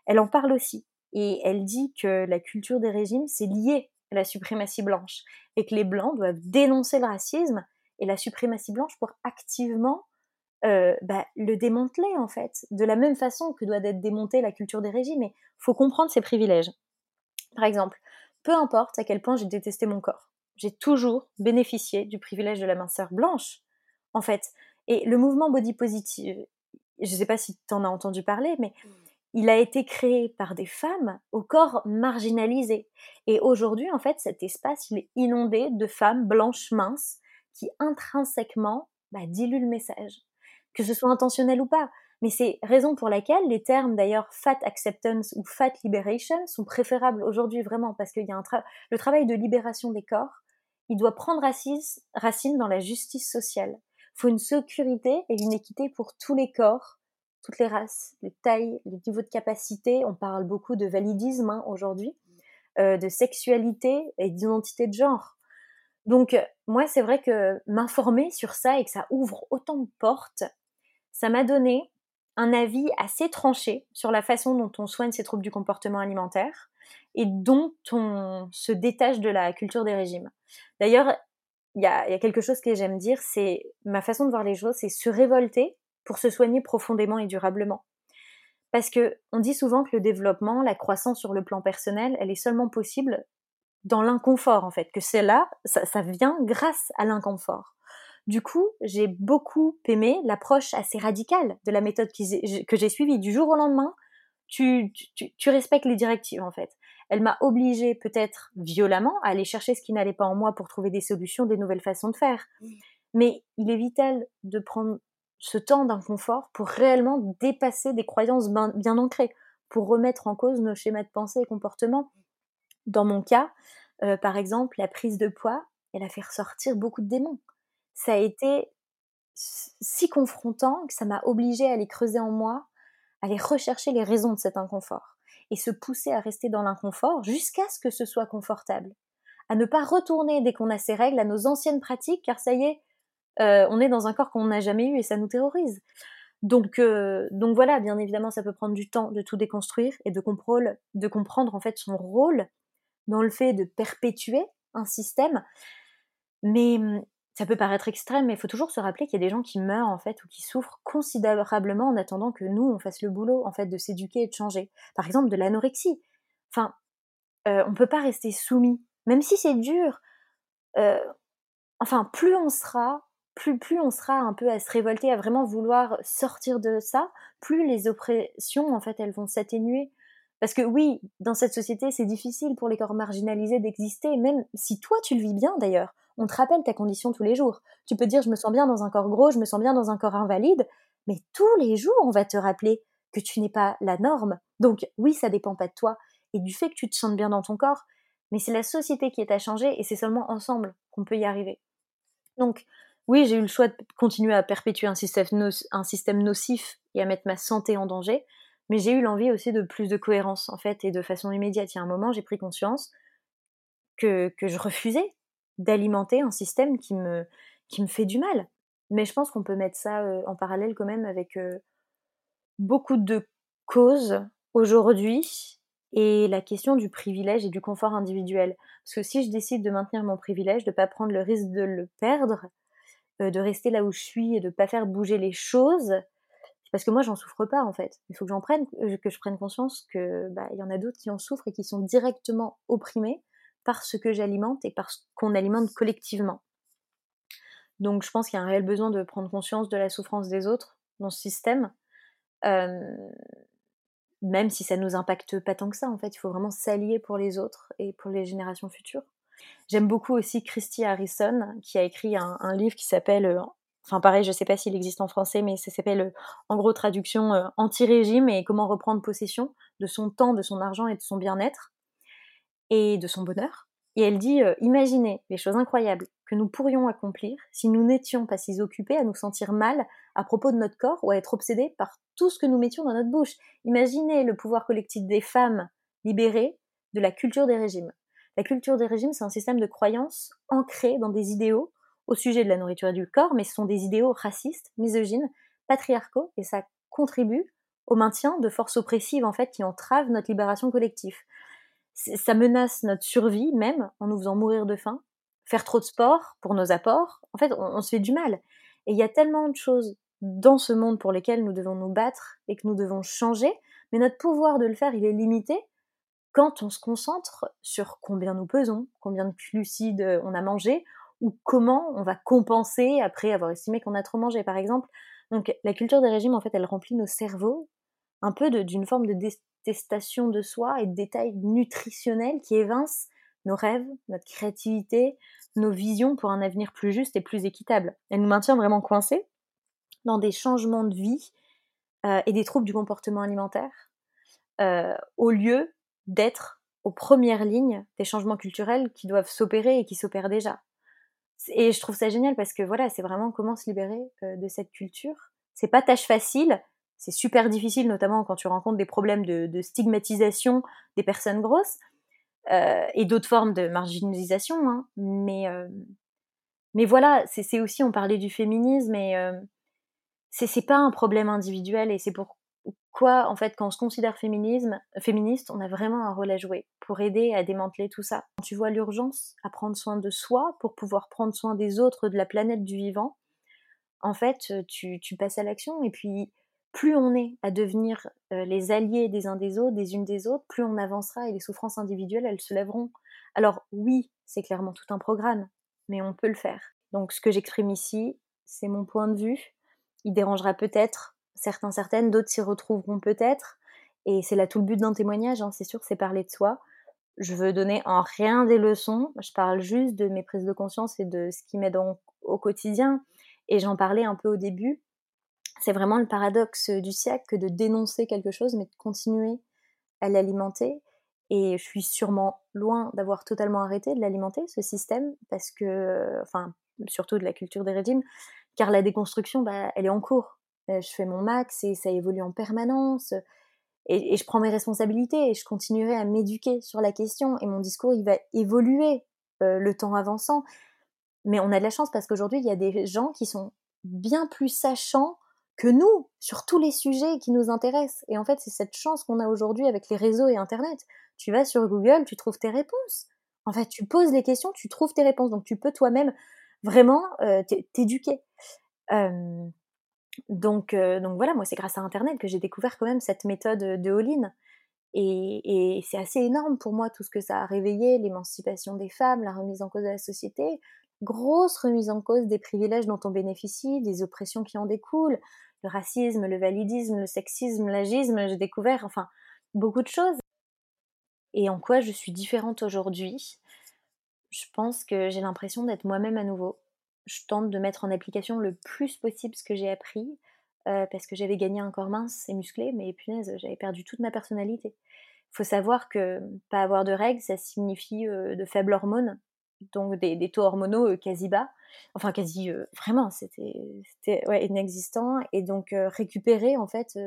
elle en parle aussi. Et elle dit que la culture des régimes, c'est lié à la suprématie blanche. Et que les blancs doivent dénoncer le racisme et la suprématie blanche pour activement euh, bah, le démanteler, en fait. De la même façon que doit être démontée la culture des régimes. Mais faut comprendre ses privilèges. Par exemple, peu importe à quel point j'ai détesté mon corps, j'ai toujours bénéficié du privilège de la minceur blanche, en fait. Et le mouvement body positive, je ne sais pas si tu en as entendu parler, mais mmh il a été créé par des femmes au corps marginalisé. Et aujourd'hui, en fait, cet espace, il est inondé de femmes blanches minces qui intrinsèquement bah, diluent le message, que ce soit intentionnel ou pas. Mais c'est raison pour laquelle les termes d'ailleurs fat acceptance ou fat liberation sont préférables aujourd'hui vraiment parce qu'il y a un le travail de libération des corps, il doit prendre racine dans la justice sociale. Il faut une sécurité et une équité pour tous les corps toutes les races, les tailles, les niveaux de capacité. On parle beaucoup de validisme hein, aujourd'hui, euh, de sexualité et d'identité de genre. Donc moi, c'est vrai que m'informer sur ça et que ça ouvre autant de portes, ça m'a donné un avis assez tranché sur la façon dont on soigne ces troubles du comportement alimentaire et dont on se détache de la culture des régimes. D'ailleurs, il y a, quelque chose que j'aime dire, c'est ma façon de voir les choses, c'est se révolter pour se soigner profondément et durablement. Parce que on dit souvent que le développement, la croissance sur le plan personnel, elle est seulement possible dans l'inconfort en fait, que c'est là, ça, vient grâce à l'inconfort. Du coup, j'ai beaucoup aimé l'approche assez radicale de la méthode que j'ai suivie du jour au lendemain. Tu, tu, tu respectes les directives en fait. Elle m'a obligée peut-être violemment à aller chercher ce qui n'allait pas en moi pour trouver des solutions, des nouvelles façons de faire. Mais il est vital de prendre ce temps d'inconfort pour réellement dépasser des croyances bien ancrées, pour remettre en cause nos schémas de pensée et comportements. Dans mon cas, euh, par exemple, la prise de poids, elle a fait ressortir beaucoup de démons. Ça a été si confrontant que ça m'a obligée à aller creuser en moi, à aller rechercher les raisons de cet inconfort et se pousser à rester dans l'inconfort jusqu'à ce que ce soit confortable. À ne pas retourner dès qu'on a ses règles à nos anciennes pratiques, car ça y est, euh, on est dans un corps qu'on n'a jamais eu et ça nous terrorise. Donc, euh, donc voilà, bien évidemment, ça peut prendre du temps de tout déconstruire et de comprendre en fait son rôle dans le fait de perpétuer un système. Mais ça peut paraître extrême, mais il faut toujours se rappeler qu'il y a des gens qui meurent en fait ou qui souffrent considérablement en attendant que nous on fasse le boulot en fait de s'éduquer et de changer. Par exemple de l'anorexie. Enfin, euh, on peut pas rester soumis, même si c'est dur. Euh, enfin, plus on sera, plus plus on sera un peu à se révolter, à vraiment vouloir sortir de ça, plus les oppressions en fait elles vont s'atténuer. Parce que oui, dans cette société, c'est difficile pour les corps marginalisés d'exister, même si toi tu le vis bien d'ailleurs on te rappelle ta condition tous les jours. Tu peux dire je me sens bien dans un corps gros, je me sens bien dans un corps invalide, mais tous les jours on va te rappeler que tu n'es pas la norme. Donc oui, ça dépend pas de toi et du fait que tu te sentes bien dans ton corps, mais c'est la société qui est à changer et c'est seulement ensemble qu'on peut y arriver. Donc oui, j'ai eu le choix de continuer à perpétuer un système, un système nocif et à mettre ma santé en danger, mais j'ai eu l'envie aussi de plus de cohérence en fait et de façon immédiate. Il y a un moment, j'ai pris conscience que, je refusais d'alimenter un système qui me, qui me fait du mal. Mais je pense qu'on peut mettre ça en parallèle quand même avec beaucoup de causes aujourd'hui et la question du privilège et du confort individuel. Parce que si je décide de maintenir mon privilège, de ne pas prendre le risque de le perdre, de rester là où je suis et de ne pas faire bouger les choses, parce que moi j'en souffre pas en fait. Il faut que j'en prenne, que je prenne conscience que bah, il y en a d'autres qui en souffrent et qui sont directement opprimés par ce que j'alimente et par ce qu'on alimente collectivement. Donc je pense qu'il y a un réel besoin de prendre conscience de la souffrance des autres dans ce système, euh, même si ça nous impacte pas tant que ça. En fait, il faut vraiment s'allier pour les autres et pour les générations futures. J'aime beaucoup aussi Christy Harrison, qui a écrit un, livre qui s'appelle, euh, enfin pareil, je ne sais pas s'il existe en français, mais ça s'appelle euh, en gros traduction anti-régime et comment reprendre possession de son temps, de son argent et de son bien-être et de son bonheur. Et elle dit euh, Imaginez les choses incroyables que nous pourrions accomplir si nous n'étions pas si occupés à nous sentir mal à propos de notre corps ou à être obsédés par tout ce que nous mettions dans notre bouche. Imaginez le pouvoir collectif des femmes libérées de la culture des régimes. La culture des régimes, c'est un système de croyances ancré dans des idéaux au sujet de la nourriture et du corps, mais ce sont des idéaux racistes, misogynes, patriarcaux, et ça contribue au maintien de forces oppressives en fait qui entravent notre libération collective ça menace notre survie même en nous faisant mourir de faim. Faire trop de sport pour nos apports, en fait, on, se fait du mal. Et il y a tellement de choses dans ce monde pour lesquelles nous devons nous battre et que nous devons changer, mais notre pouvoir de le faire, il est limité quand on se concentre sur combien nous pesons, combien de glucides on a mangé, ou comment on va compenser après avoir estimé qu'on a trop mangé, par exemple. Donc la culture des régimes, en fait, elle remplit nos cerveaux un peu d'une forme de de soi et de détails nutritionnels qui évincent nos rêves, notre créativité, nos visions pour un avenir plus juste et plus équitable. Elle nous maintient vraiment coincés dans des changements de vie euh, et des troubles du comportement alimentaire, euh, au lieu d'être aux premières lignes des changements culturels qui doivent s'opérer et qui s'opèrent déjà. Et je trouve ça génial parce que voilà, c'est vraiment comment se libérer euh, de cette culture. C'est pas tâche facile, c'est super difficile, notamment quand tu rencontres des problèmes de, stigmatisation des personnes grosses euh, et d'autres formes de marginalisation. Hein. Mais, euh, mais voilà, c'est aussi, on parlait du féminisme, et c'est pas un problème individuel, et c'est pour en fait, quand on se considère féminisme, féministe, on a vraiment un rôle à jouer pour aider à démanteler tout ça. Quand tu vois l'urgence à prendre soin de soi pour pouvoir prendre soin des autres, de la planète, du vivant, en fait, tu, tu passes à l'action et puis plus on est à devenir les alliés des uns des autres, des unes des autres, plus on avancera et les souffrances individuelles, elles se lèveront. Alors oui, c'est clairement tout un programme, mais on peut le faire. Donc ce que j'exprime ici, c'est mon point de vue. Il dérangera peut-être certains, certaines, d'autres s'y retrouveront peut-être. Et c'est là tout le but d'un témoignage, hein, c'est sûr, c'est parler de soi. Je veux donner en rien des leçons, je parle juste de mes prises de conscience et de ce qui m'aide au quotidien. Et j'en parlais un peu au début c'est vraiment le paradoxe du siècle que de dénoncer quelque chose, mais de continuer à l'alimenter. Et je suis sûrement loin d'avoir totalement arrêté de l'alimenter, ce système, parce que, enfin, surtout de la culture des régimes, car la déconstruction, bah, elle est en cours. Je fais mon max et ça évolue en permanence. Et, je prends mes responsabilités et je continuerai à m'éduquer sur la question. Et mon discours, il va évoluer le temps avançant. Mais on a de la chance parce qu'aujourd'hui, il y a des gens qui sont bien plus sachants que nous sur tous les sujets qui nous intéressent. Et en fait, c'est cette chance qu'on a aujourd'hui avec les réseaux et Internet. Tu vas sur Google, tu trouves tes réponses. En fait, tu poses les questions, tu trouves tes réponses. Donc, tu peux toi-même vraiment t'éduquer. Donc, euh, donc voilà, moi, c'est grâce à Internet que j'ai découvert quand même cette méthode de all Et, et c'est assez énorme pour moi tout ce que ça a réveillé, l'émancipation des femmes, la remise en cause de la société, grosse remise en cause des privilèges dont on bénéficie, des oppressions qui en découlent, le racisme, le validisme, le sexisme, l'agisme, j'ai découvert, enfin, beaucoup de choses. Et en quoi je suis différente aujourd'hui? Je pense que j'ai l'impression d'être moi-même à nouveau. Je tente de mettre en application le plus possible ce que j'ai appris, euh, parce que j'avais gagné un corps mince et musclé, mais punaise, j'avais perdu toute ma personnalité. Il faut savoir que pas avoir de règles, ça signifie euh, de faibles hormones, donc des, taux hormonaux euh, quasi bas, enfin quasi vraiment, c'était inexistant. Et donc récupérer en fait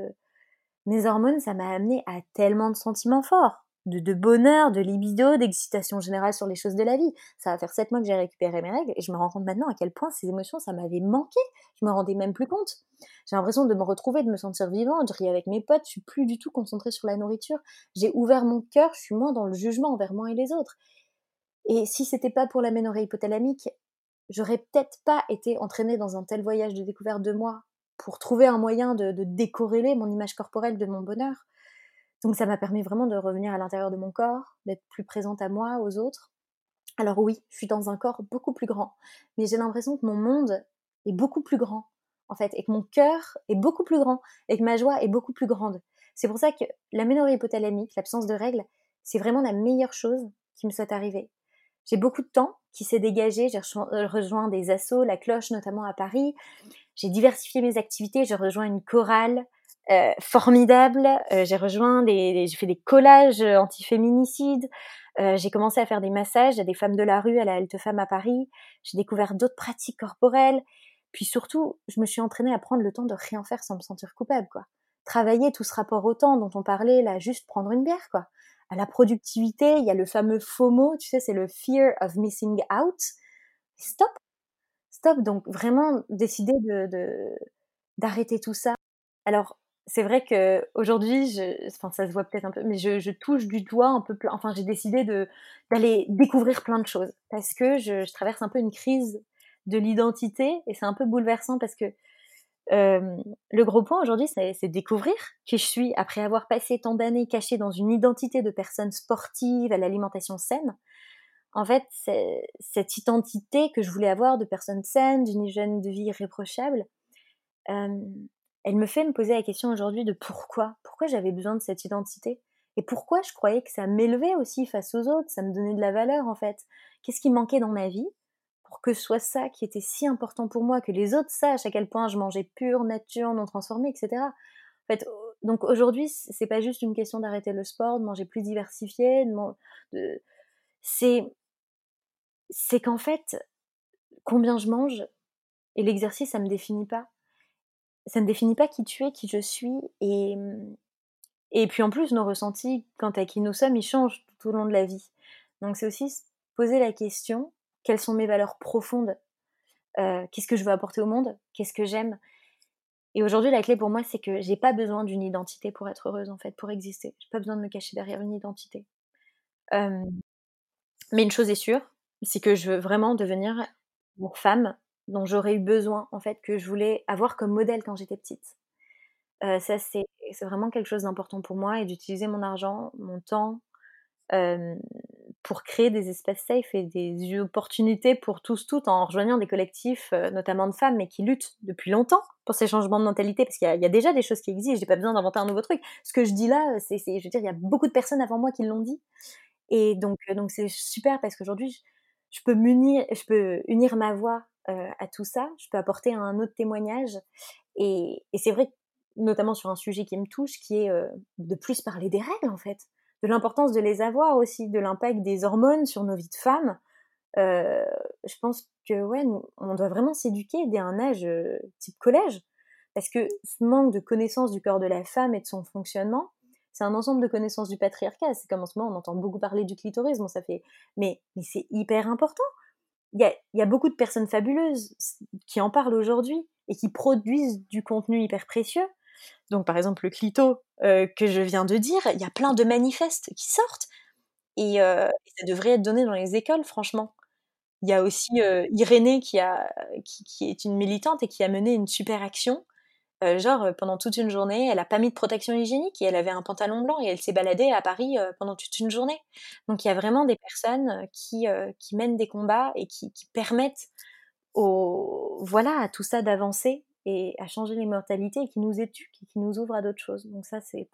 mes hormones, ça m'a amené à tellement de sentiments forts, de, de bonheur, de libido, d'excitation générale sur les choses de la vie. Ça va faire sept mois que j'ai récupéré mes règles et je me rends compte maintenant à quel point ces émotions, ça m'avait manqué. Je me rendais même plus compte. J'ai l'impression de me retrouver, de me sentir vivant, de rire avec mes potes. Je suis plus du tout concentrée sur la nourriture. J'ai ouvert mon cœur. Je suis moins dans le jugement envers moi et les autres. Et si c'était pas pour la ménorrhée hypothalamique, j'aurais peut-être pas été entraînée dans un tel voyage de découverte de moi pour trouver un moyen de, décorréler mon image corporelle de mon bonheur. Donc ça m'a permis vraiment de revenir à l'intérieur de mon corps, d'être plus présente à moi, aux autres. Alors oui, je suis dans un corps beaucoup plus grand, mais j'ai l'impression que mon monde est beaucoup plus grand, en fait, et que mon cœur est beaucoup plus grand, et que ma joie est beaucoup plus grande. C'est pour ça que la ménorrhée hypothalamique, l'absence de règles, c'est vraiment la meilleure chose qui me soit arrivée. J'ai beaucoup de temps qui s'est dégagé. J'ai euh, rejoint des assos, la cloche notamment à Paris. J'ai diversifié mes activités. J'ai rejoint une chorale euh, formidable. Euh, j'ai rejoint des, j'ai fait des collages anti-féminicide. j'ai commencé à faire des massages à des femmes de la rue, à la Halte Femme à Paris. J'ai découvert d'autres pratiques corporelles. Puis surtout, je me suis entraînée à prendre le temps de rien faire sans me sentir coupable, quoi. Travailler tout ce rapport au temps dont on parlait, là, juste prendre une bière, quoi à la productivité, il y a le fameux FOMO, tu sais, c'est le fear of missing out. Stop, stop. Donc vraiment décider de d'arrêter tout ça. Alors c'est vrai que aujourd'hui, enfin ça se voit peut-être un peu, mais je, touche du doigt un peu, enfin j'ai décidé d'aller découvrir plein de choses parce que je, je traverse un peu une crise de l'identité et c'est un peu bouleversant parce que le gros point aujourd'hui, c'est découvrir qui je suis après avoir passé tant d'années cachée dans une identité de personne sportive à l'alimentation saine. En fait, cette identité que je voulais avoir de personne saine, d'une hygiène de vie irréprochable, elle me fait me poser la question aujourd'hui de pourquoi, pourquoi j'avais besoin de cette identité? Et pourquoi je croyais que ça m'élevait aussi face aux autres, ça me donnait de la valeur en fait? Qu'est-ce qui manquait dans ma vie pour que ce soit ça qui était si important pour moi, que les autres sachent à quel point je mangeais pur, nature, non transformé, etc. En fait, donc aujourd'hui, c'est pas juste une question d'arrêter le sport, de manger plus diversifié, de, c'est c'est qu'en fait, combien je mange et l'exercice, ça me définit pas. Ça ne définit pas qui tu es, qui je suis, et et puis en plus, nos ressentis quant à qui nous sommes, ils changent tout au long de la vie. Donc c'est aussi poser la question quelles sont mes valeurs profondes, euh, qu'est-ce que je veux apporter au monde, qu'est-ce que j'aime? Et aujourd'hui, la clé pour moi, c'est que j'ai pas besoin d'une identité pour être heureuse, en fait, pour exister. J'ai pas besoin de me cacher derrière une identité. mais une chose est sûre, c'est que je veux vraiment devenir femme dont j'aurais eu besoin, en fait, que je voulais avoir comme modèle quand j'étais petite. Euh, ça, c'est vraiment quelque chose d'important pour moi et d'utiliser mon argent, mon temps, pour créer des espaces safe et des opportunités pour tous, toutes, en rejoignant des collectifs, euh, notamment de femmes, mais qui luttent depuis longtemps pour ces changements de mentalité, parce qu'il y, a déjà des choses qui existent, j'ai pas besoin d'inventer un nouveau truc. Ce que je dis là, c'est, je veux dire, il y a beaucoup de personnes avant moi qui l'ont dit, et donc, euh, donc c'est super parce qu'aujourd'hui, je, peux m'unir, je peux unir ma voix euh, à tout ça, je peux apporter un autre témoignage, et, c'est vrai, notamment sur un sujet qui me touche, qui est de plus parler des règles en fait de l'importance de les avoir aussi, de l'impact des hormones sur nos vies de femmes. Euh, je pense que ouais, on doit vraiment s'éduquer dès un âge euh, type collège, parce que ce manque de connaissance du corps de la femme et de son fonctionnement, c'est un ensemble de connaissances du patriarcat. C'est comme en ce moment, on entend beaucoup parler du clitoris, ça fait, mais c'est hyper important. Il y, a, beaucoup de personnes fabuleuses qui en parlent aujourd'hui et qui produisent du contenu hyper précieux. Donc par exemple le clito euh, que je viens de dire, il y a plein de manifestes qui sortent et, euh, ça devrait être donné dans les écoles, franchement. Il y a aussi euh, Irénée qui, a, qui, est une militante et qui a mené une super action. Genre pendant toute une journée, elle a pas mis de protection hygiénique et elle avait un pantalon blanc et elle s'est baladée à Paris pendant toute une journée. Donc il y a vraiment des personnes qui, qui mènent des combats et qui, permettent au, voilà, à tout ça d'avancer et à changer les mortalités et qui nous éduque et qui nous ouvre à d'autres choses. Donc ça, c'est,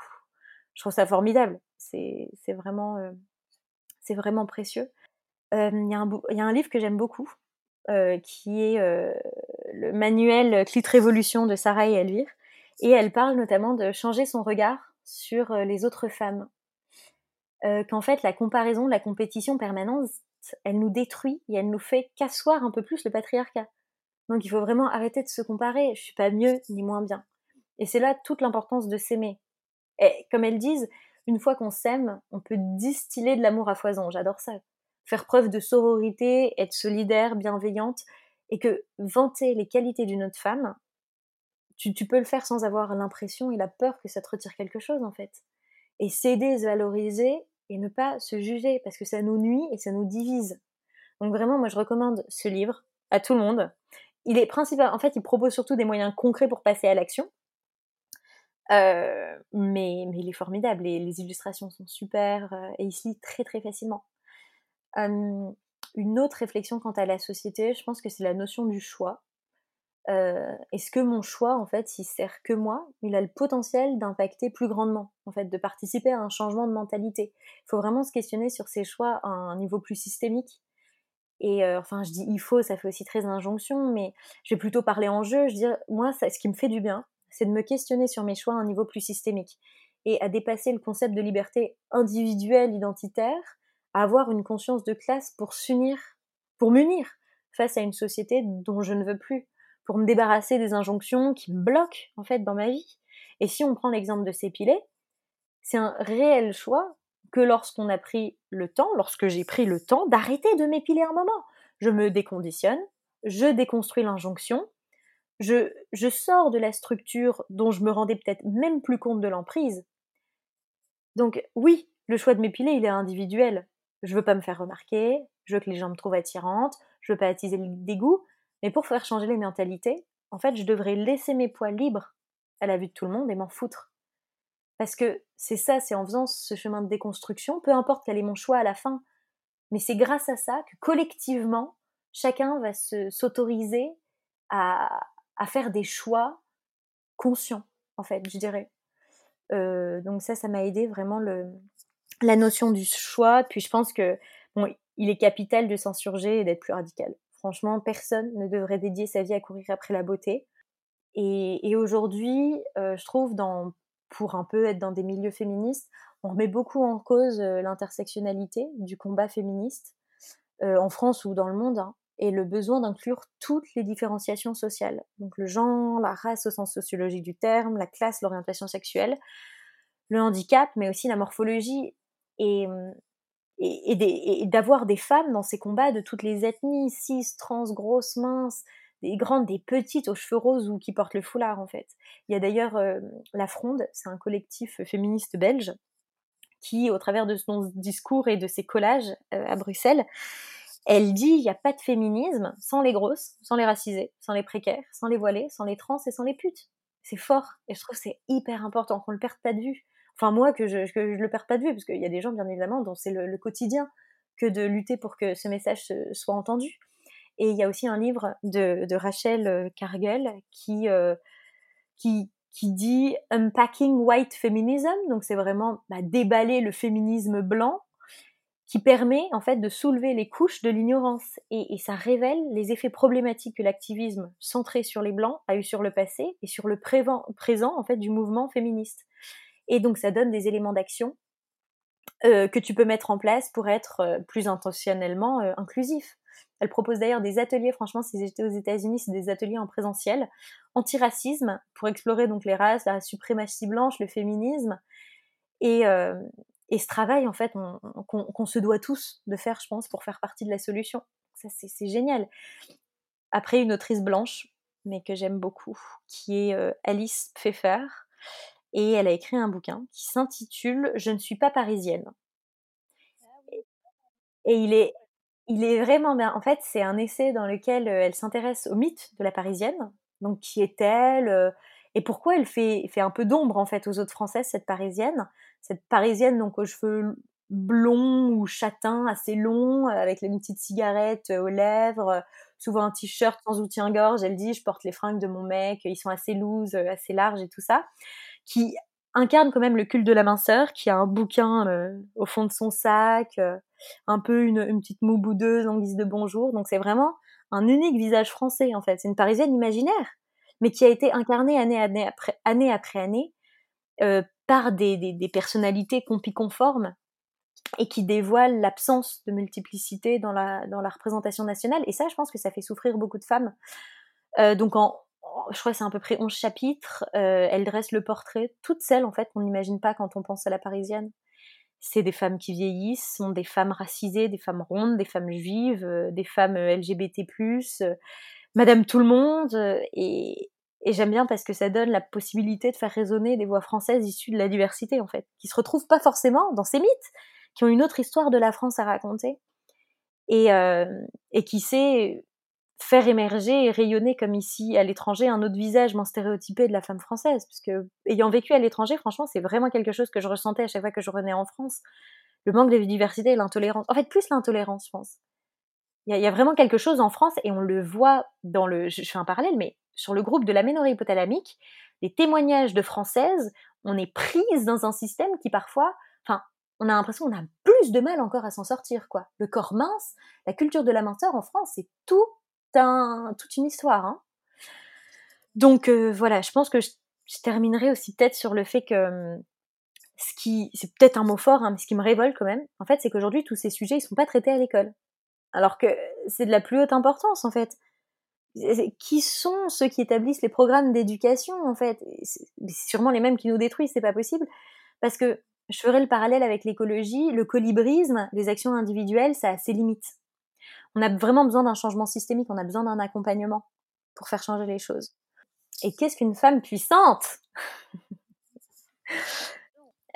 je trouve ça formidable. C'est, vraiment, euh, c'est vraiment précieux. Euh, il y, y, a un livre que j'aime beaucoup, euh, qui est le manuel Clit Révolution de Sarah et Elvire, et elle parle notamment de changer son regard sur les autres femmes. qu'en fait, la comparaison, la compétition permanente, elle nous détruit et elle nous fait qu'asseoir un peu plus le patriarcat. Donc il faut vraiment arrêter de se comparer. Je suis pas mieux ni moins bien. Et c'est là toute l'importance de s'aimer. Et comme elles disent, une fois qu'on s'aime, on peut distiller de l'amour à foison. J'adore ça. Faire preuve de sororité, être solidaire, bienveillante, et que vanter les qualités d'une autre femme, tu, peux le faire sans avoir l'impression et la peur que ça te retire quelque chose en fait. Et s'aider, se valoriser et ne pas se juger parce que ça nous nuit et ça nous divise. Donc vraiment, moi je recommande ce livre à tout le monde il est principal, en fait, il propose surtout des moyens concrets pour passer à l'action. Euh, mais, mais il est formidable, les, les illustrations sont super euh, et il se lit très très facilement. Une autre réflexion quant à la société, je pense que c'est la notion du choix. Euh, est-ce que mon choix, en fait, il sert que moi? Il a le potentiel d'impacter plus grandement, en fait, de participer à un changement de mentalité. Il faut vraiment se questionner sur ses choix à un niveau plus systémique et euh, enfin, je dis il faut, ça fait aussi très injonction, mais je vais plutôt parler en jeu. Je dis, moi, ce qui me fait du bien, c'est de me questionner sur mes choix à un niveau plus systémique et à dépasser le concept de liberté individuelle, identitaire, avoir une conscience de classe pour s'unir, pour m'unir face à une société dont je ne veux plus, pour me débarrasser des injonctions qui me bloquent en fait dans ma vie. Et si on prend l'exemple de s'épiler, c'est un réel choix que lorsqu'on a pris le temps, lorsque j'ai pris le temps d'arrêter de m'épiler un moment. Je me déconditionne, je déconstruis l'injonction, je, je sors de la structure dont je me rendais peut-être même plus compte de l'emprise. Donc oui, le choix de m'épiler, il est individuel. Je veux pas me faire remarquer, je veux que les gens me trouvent attirante, je veux pas attiser le dégoût, mais pour faire changer les mentalités, en fait, je devrais laisser mes poids libres à la vue de tout le monde et m'en foutre. Parce que c'est ça, c'est en faisant ce chemin de déconstruction, peu importe quel est mon choix à la fin, mais c'est grâce à ça que collectivement, chacun va s'autoriser à, faire des choix conscients, en fait, je dirais. Euh, donc ça, ça m'a aidé vraiment le, la notion du choix. Puis je pense que il est capital de s'insurger et d'être plus radical. Franchement, personne ne devrait dédier sa vie à courir après la beauté. Et, et aujourd'hui, euh, je trouve dans pour un peu être dans des milieux féministes, on remet beaucoup en cause euh, l'intersectionnalité du combat féministe, euh, en France ou dans le monde, hein, et le besoin d'inclure toutes les différenciations sociales. Donc le genre, la race au sens sociologique du terme, la classe, l'orientation sexuelle, le handicap, mais aussi la morphologie, et, d'avoir des femmes dans ces combats de toutes les ethnies, cis, trans, grosses, minces, des grandes, des petites aux cheveux roses ou qui portent le foulard en fait. Il y a d'ailleurs La Fronde, c'est un collectif féministe belge qui, au travers de son discours et de ses collages à Bruxelles, elle dit il n'y a pas de féminisme sans les grosses, sans les racisées, sans les précaires, sans les voilées, sans les trans et sans les putes. C'est fort. Et je trouve c'est hyper important qu'on le perde pas de vue. Enfin, moi, que je ne le perds pas de vue, parce qu'il y a des gens, bien évidemment, dont c'est le, quotidien que de lutter pour que ce message soit entendu. Et il y a aussi un livre de, Rachel euh, Cargill qui, euh, qui, qui dit Unpacking White Feminism, donc c'est vraiment bah, déballer le féminisme blanc qui permet en fait de soulever les couches de l'ignorance et, ça révèle les effets problématiques que l'activisme centré sur les blancs a eu sur le passé et sur le présent en fait du mouvement féministe. Et donc ça donne des éléments d'action euh, que tu peux mettre en place pour être euh, plus intentionnellement euh, inclusif. Elle propose d'ailleurs des ateliers, franchement, si j'étais aux États-Unis, c'est des ateliers en présentiel, antiracisme, pour explorer donc les races, la suprématie blanche, le féminisme, et, ce travail, en fait, qu'on se doit tous de faire, je pense, pour faire partie de la solution. Ça, c'est génial. Après, une autrice blanche, mais que j'aime beaucoup, qui est Alice Pfeffer, et elle a écrit un bouquin qui s'intitule Je ne suis pas parisienne. Et il est, il est vraiment bien. En fait, c'est un essai dans lequel euh, elle s'intéresse au mythe de la parisienne. Donc, qui est-elle euh, Et pourquoi elle fait, fait un peu d'ombre, en fait, aux autres françaises, cette parisienne cette parisienne donc aux cheveux blonds ou châtains assez longs, avec une petite cigarette euh, aux lèvres, euh, souvent un t-shirt sans soutien-gorge. Elle dit, je porte les fringues de mon mec, ils sont assez loose, euh, assez larges et tout ça, qui incarne quand même le culte de la minceur, qui a un bouquin au fond de son sac, un peu une, petite moue boudeuse en guise de bonjour. Donc c'est vraiment un unique visage français en fait. C'est une parisienne imaginaire, mais qui a été incarnée année, après année euh, par des, des, des personnalités compiconformes et qui dévoilent l'absence de multiplicité dans la, dans la représentation nationale. Et ça, je pense que ça fait souffrir beaucoup de femmes. Euh, donc, en, je crois que c'est à peu près 11 chapitres. Euh, elle dresse le portrait, toutes celles, en fait, qu'on n'imagine pas quand on pense à la parisienne. C'est des femmes qui vieillissent, sont des femmes racisées, des femmes rondes, des femmes juives, euh, des femmes euh, LGBT+, Madame tout le monde. Et, j'aime bien parce que ça donne la possibilité de faire résonner des voix françaises issues de la diversité, en fait, qui se retrouvent pas forcément dans ces mythes, qui ont une autre histoire de la France à raconter, et, et qui sait faire émerger et rayonner comme ici à l'étranger un autre visage moins stéréotypé de la femme française, puisque ayant vécu à l'étranger, franchement, c'est vraiment quelque chose que je ressentais à chaque fois que je revenais en France, le manque de diversité l'intolérance. En fait, plus l'intolérance, je pense. Il y, a vraiment quelque chose en France, et on le voit dans le... Je fais un parallèle, mais sur le groupe de l'aménorrhée hypothalamique, les témoignages de françaises, on est prise dans un système qui parfois, enfin, on a l'impression qu'on a plus de mal encore à s'en sortir, quoi. Le corps mince, la culture de la minceur en France, c'est tout toute une histoire. Hein. Donc euh, voilà, je pense que je, terminerai aussi peut-être sur le fait que hum, ce qui, c'est peut-être un mot fort, hein, mais ce qui me révolte quand même, en fait, c'est qu'aujourd'hui tous ces sujets ils sont pas traités à l'école, alors que c'est de la plus haute importance en fait qui sont ceux qui établissent les programmes d'éducation en fait? C'est sûrement les mêmes qui nous détruisent, c'est pas possible. Parce que je ferai le parallèle avec l'écologie, le colibrisme, les actions individuelles, ça a ses limites. On a vraiment besoin d'un changement systémique, on a besoin d'un accompagnement pour faire changer les choses. Et qu'est-ce qu'une femme puissante?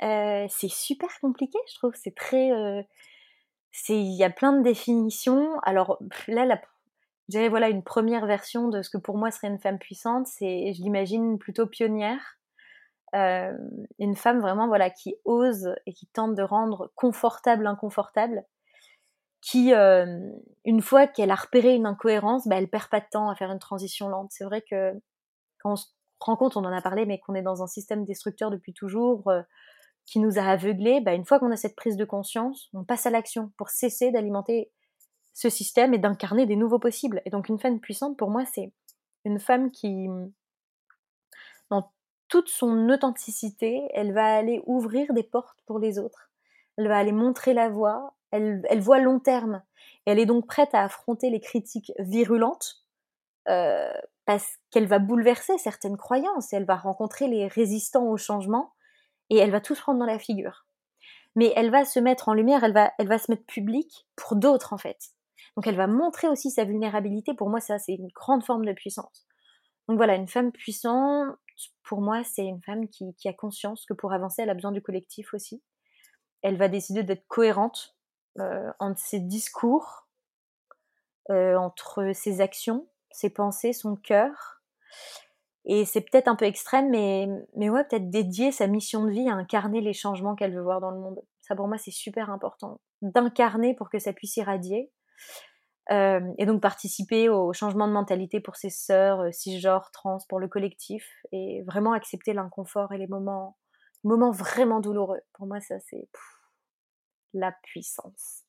Euh, C'est super compliqué, je trouve. C'est très, euh, il y a plein de définitions. Alors là, la voilà une première version de ce que pour moi serait une femme puissante. C'est, je l'imagine plutôt pionnière, euh, une femme vraiment voilà qui ose et qui tente de rendre confortable l'inconfortable, qui euh, une fois qu'elle a repéré une incohérence, bah, elle perd pas de temps à faire une transition lente. C'est vrai que quand on se rend compte, on en a parlé, mais qu'on est dans un système destructeur depuis toujours. Euh, qui nous a aveuglés, bah, une fois qu'on a cette prise de conscience, on passe à l'action pour cesser d'alimenter ce système et d'incarner des nouveaux possibles. Et donc une femme puissante, pour moi, c'est une femme qui, dans toute son authenticité, elle va aller ouvrir des portes pour les autres. Elle va aller montrer la voie. Elle, voit long terme. elle est donc prête à affronter les critiques virulentes euh, parce qu'elle va bouleverser certaines croyances. Elle va rencontrer les résistants au changement et elle va tout se prendre dans la figure. Mais elle va se mettre en lumière, elle va, se mettre publique pour d'autres en fait. Donc elle va montrer aussi sa vulnérabilité. Pour moi, ça, c'est une grande forme de puissance. Donc voilà, une femme puissante, pour moi, c'est une femme qui, a conscience que pour avancer, elle a besoin du collectif aussi. Elle va décider d'être cohérente entre ses discours, euh, entre ses actions, ses pensées, son cœur. Et c'est peut-être un peu extrême, mais, mais ouais, peut-être dédier sa mission de vie à incarner les changements qu'elle veut voir dans le monde. Ça, pour moi, c'est super important. D'incarner pour que ça puisse irradier. Euh, et donc participer au changement de mentalité pour ses sœurs, euh, cisgenres, trans, pour le collectif, et vraiment accepter l'inconfort et les moments, moments vraiment douloureux. Pour moi, ça, c'est la puissance.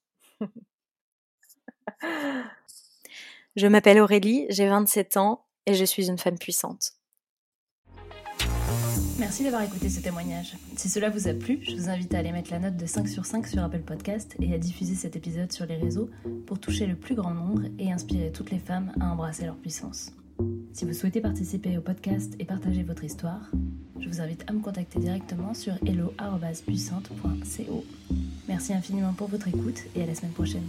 je m'appelle Aurélie, j'ai 27 ans et je suis une femme puissante. Merci d'avoir écouté ce témoignage. Si cela vous a plu, je vous invite à aller mettre la note de 5 sur 5 sur Apple Podcast et à diffuser cet épisode sur les réseaux pour toucher le plus grand nombre et inspirer toutes les femmes à embrasser leur puissance. Si vous souhaitez participer au podcast et partager votre histoire, je vous invite à me contacter directement sur hello.puissante.co. Merci infiniment pour votre écoute et à la semaine prochaine.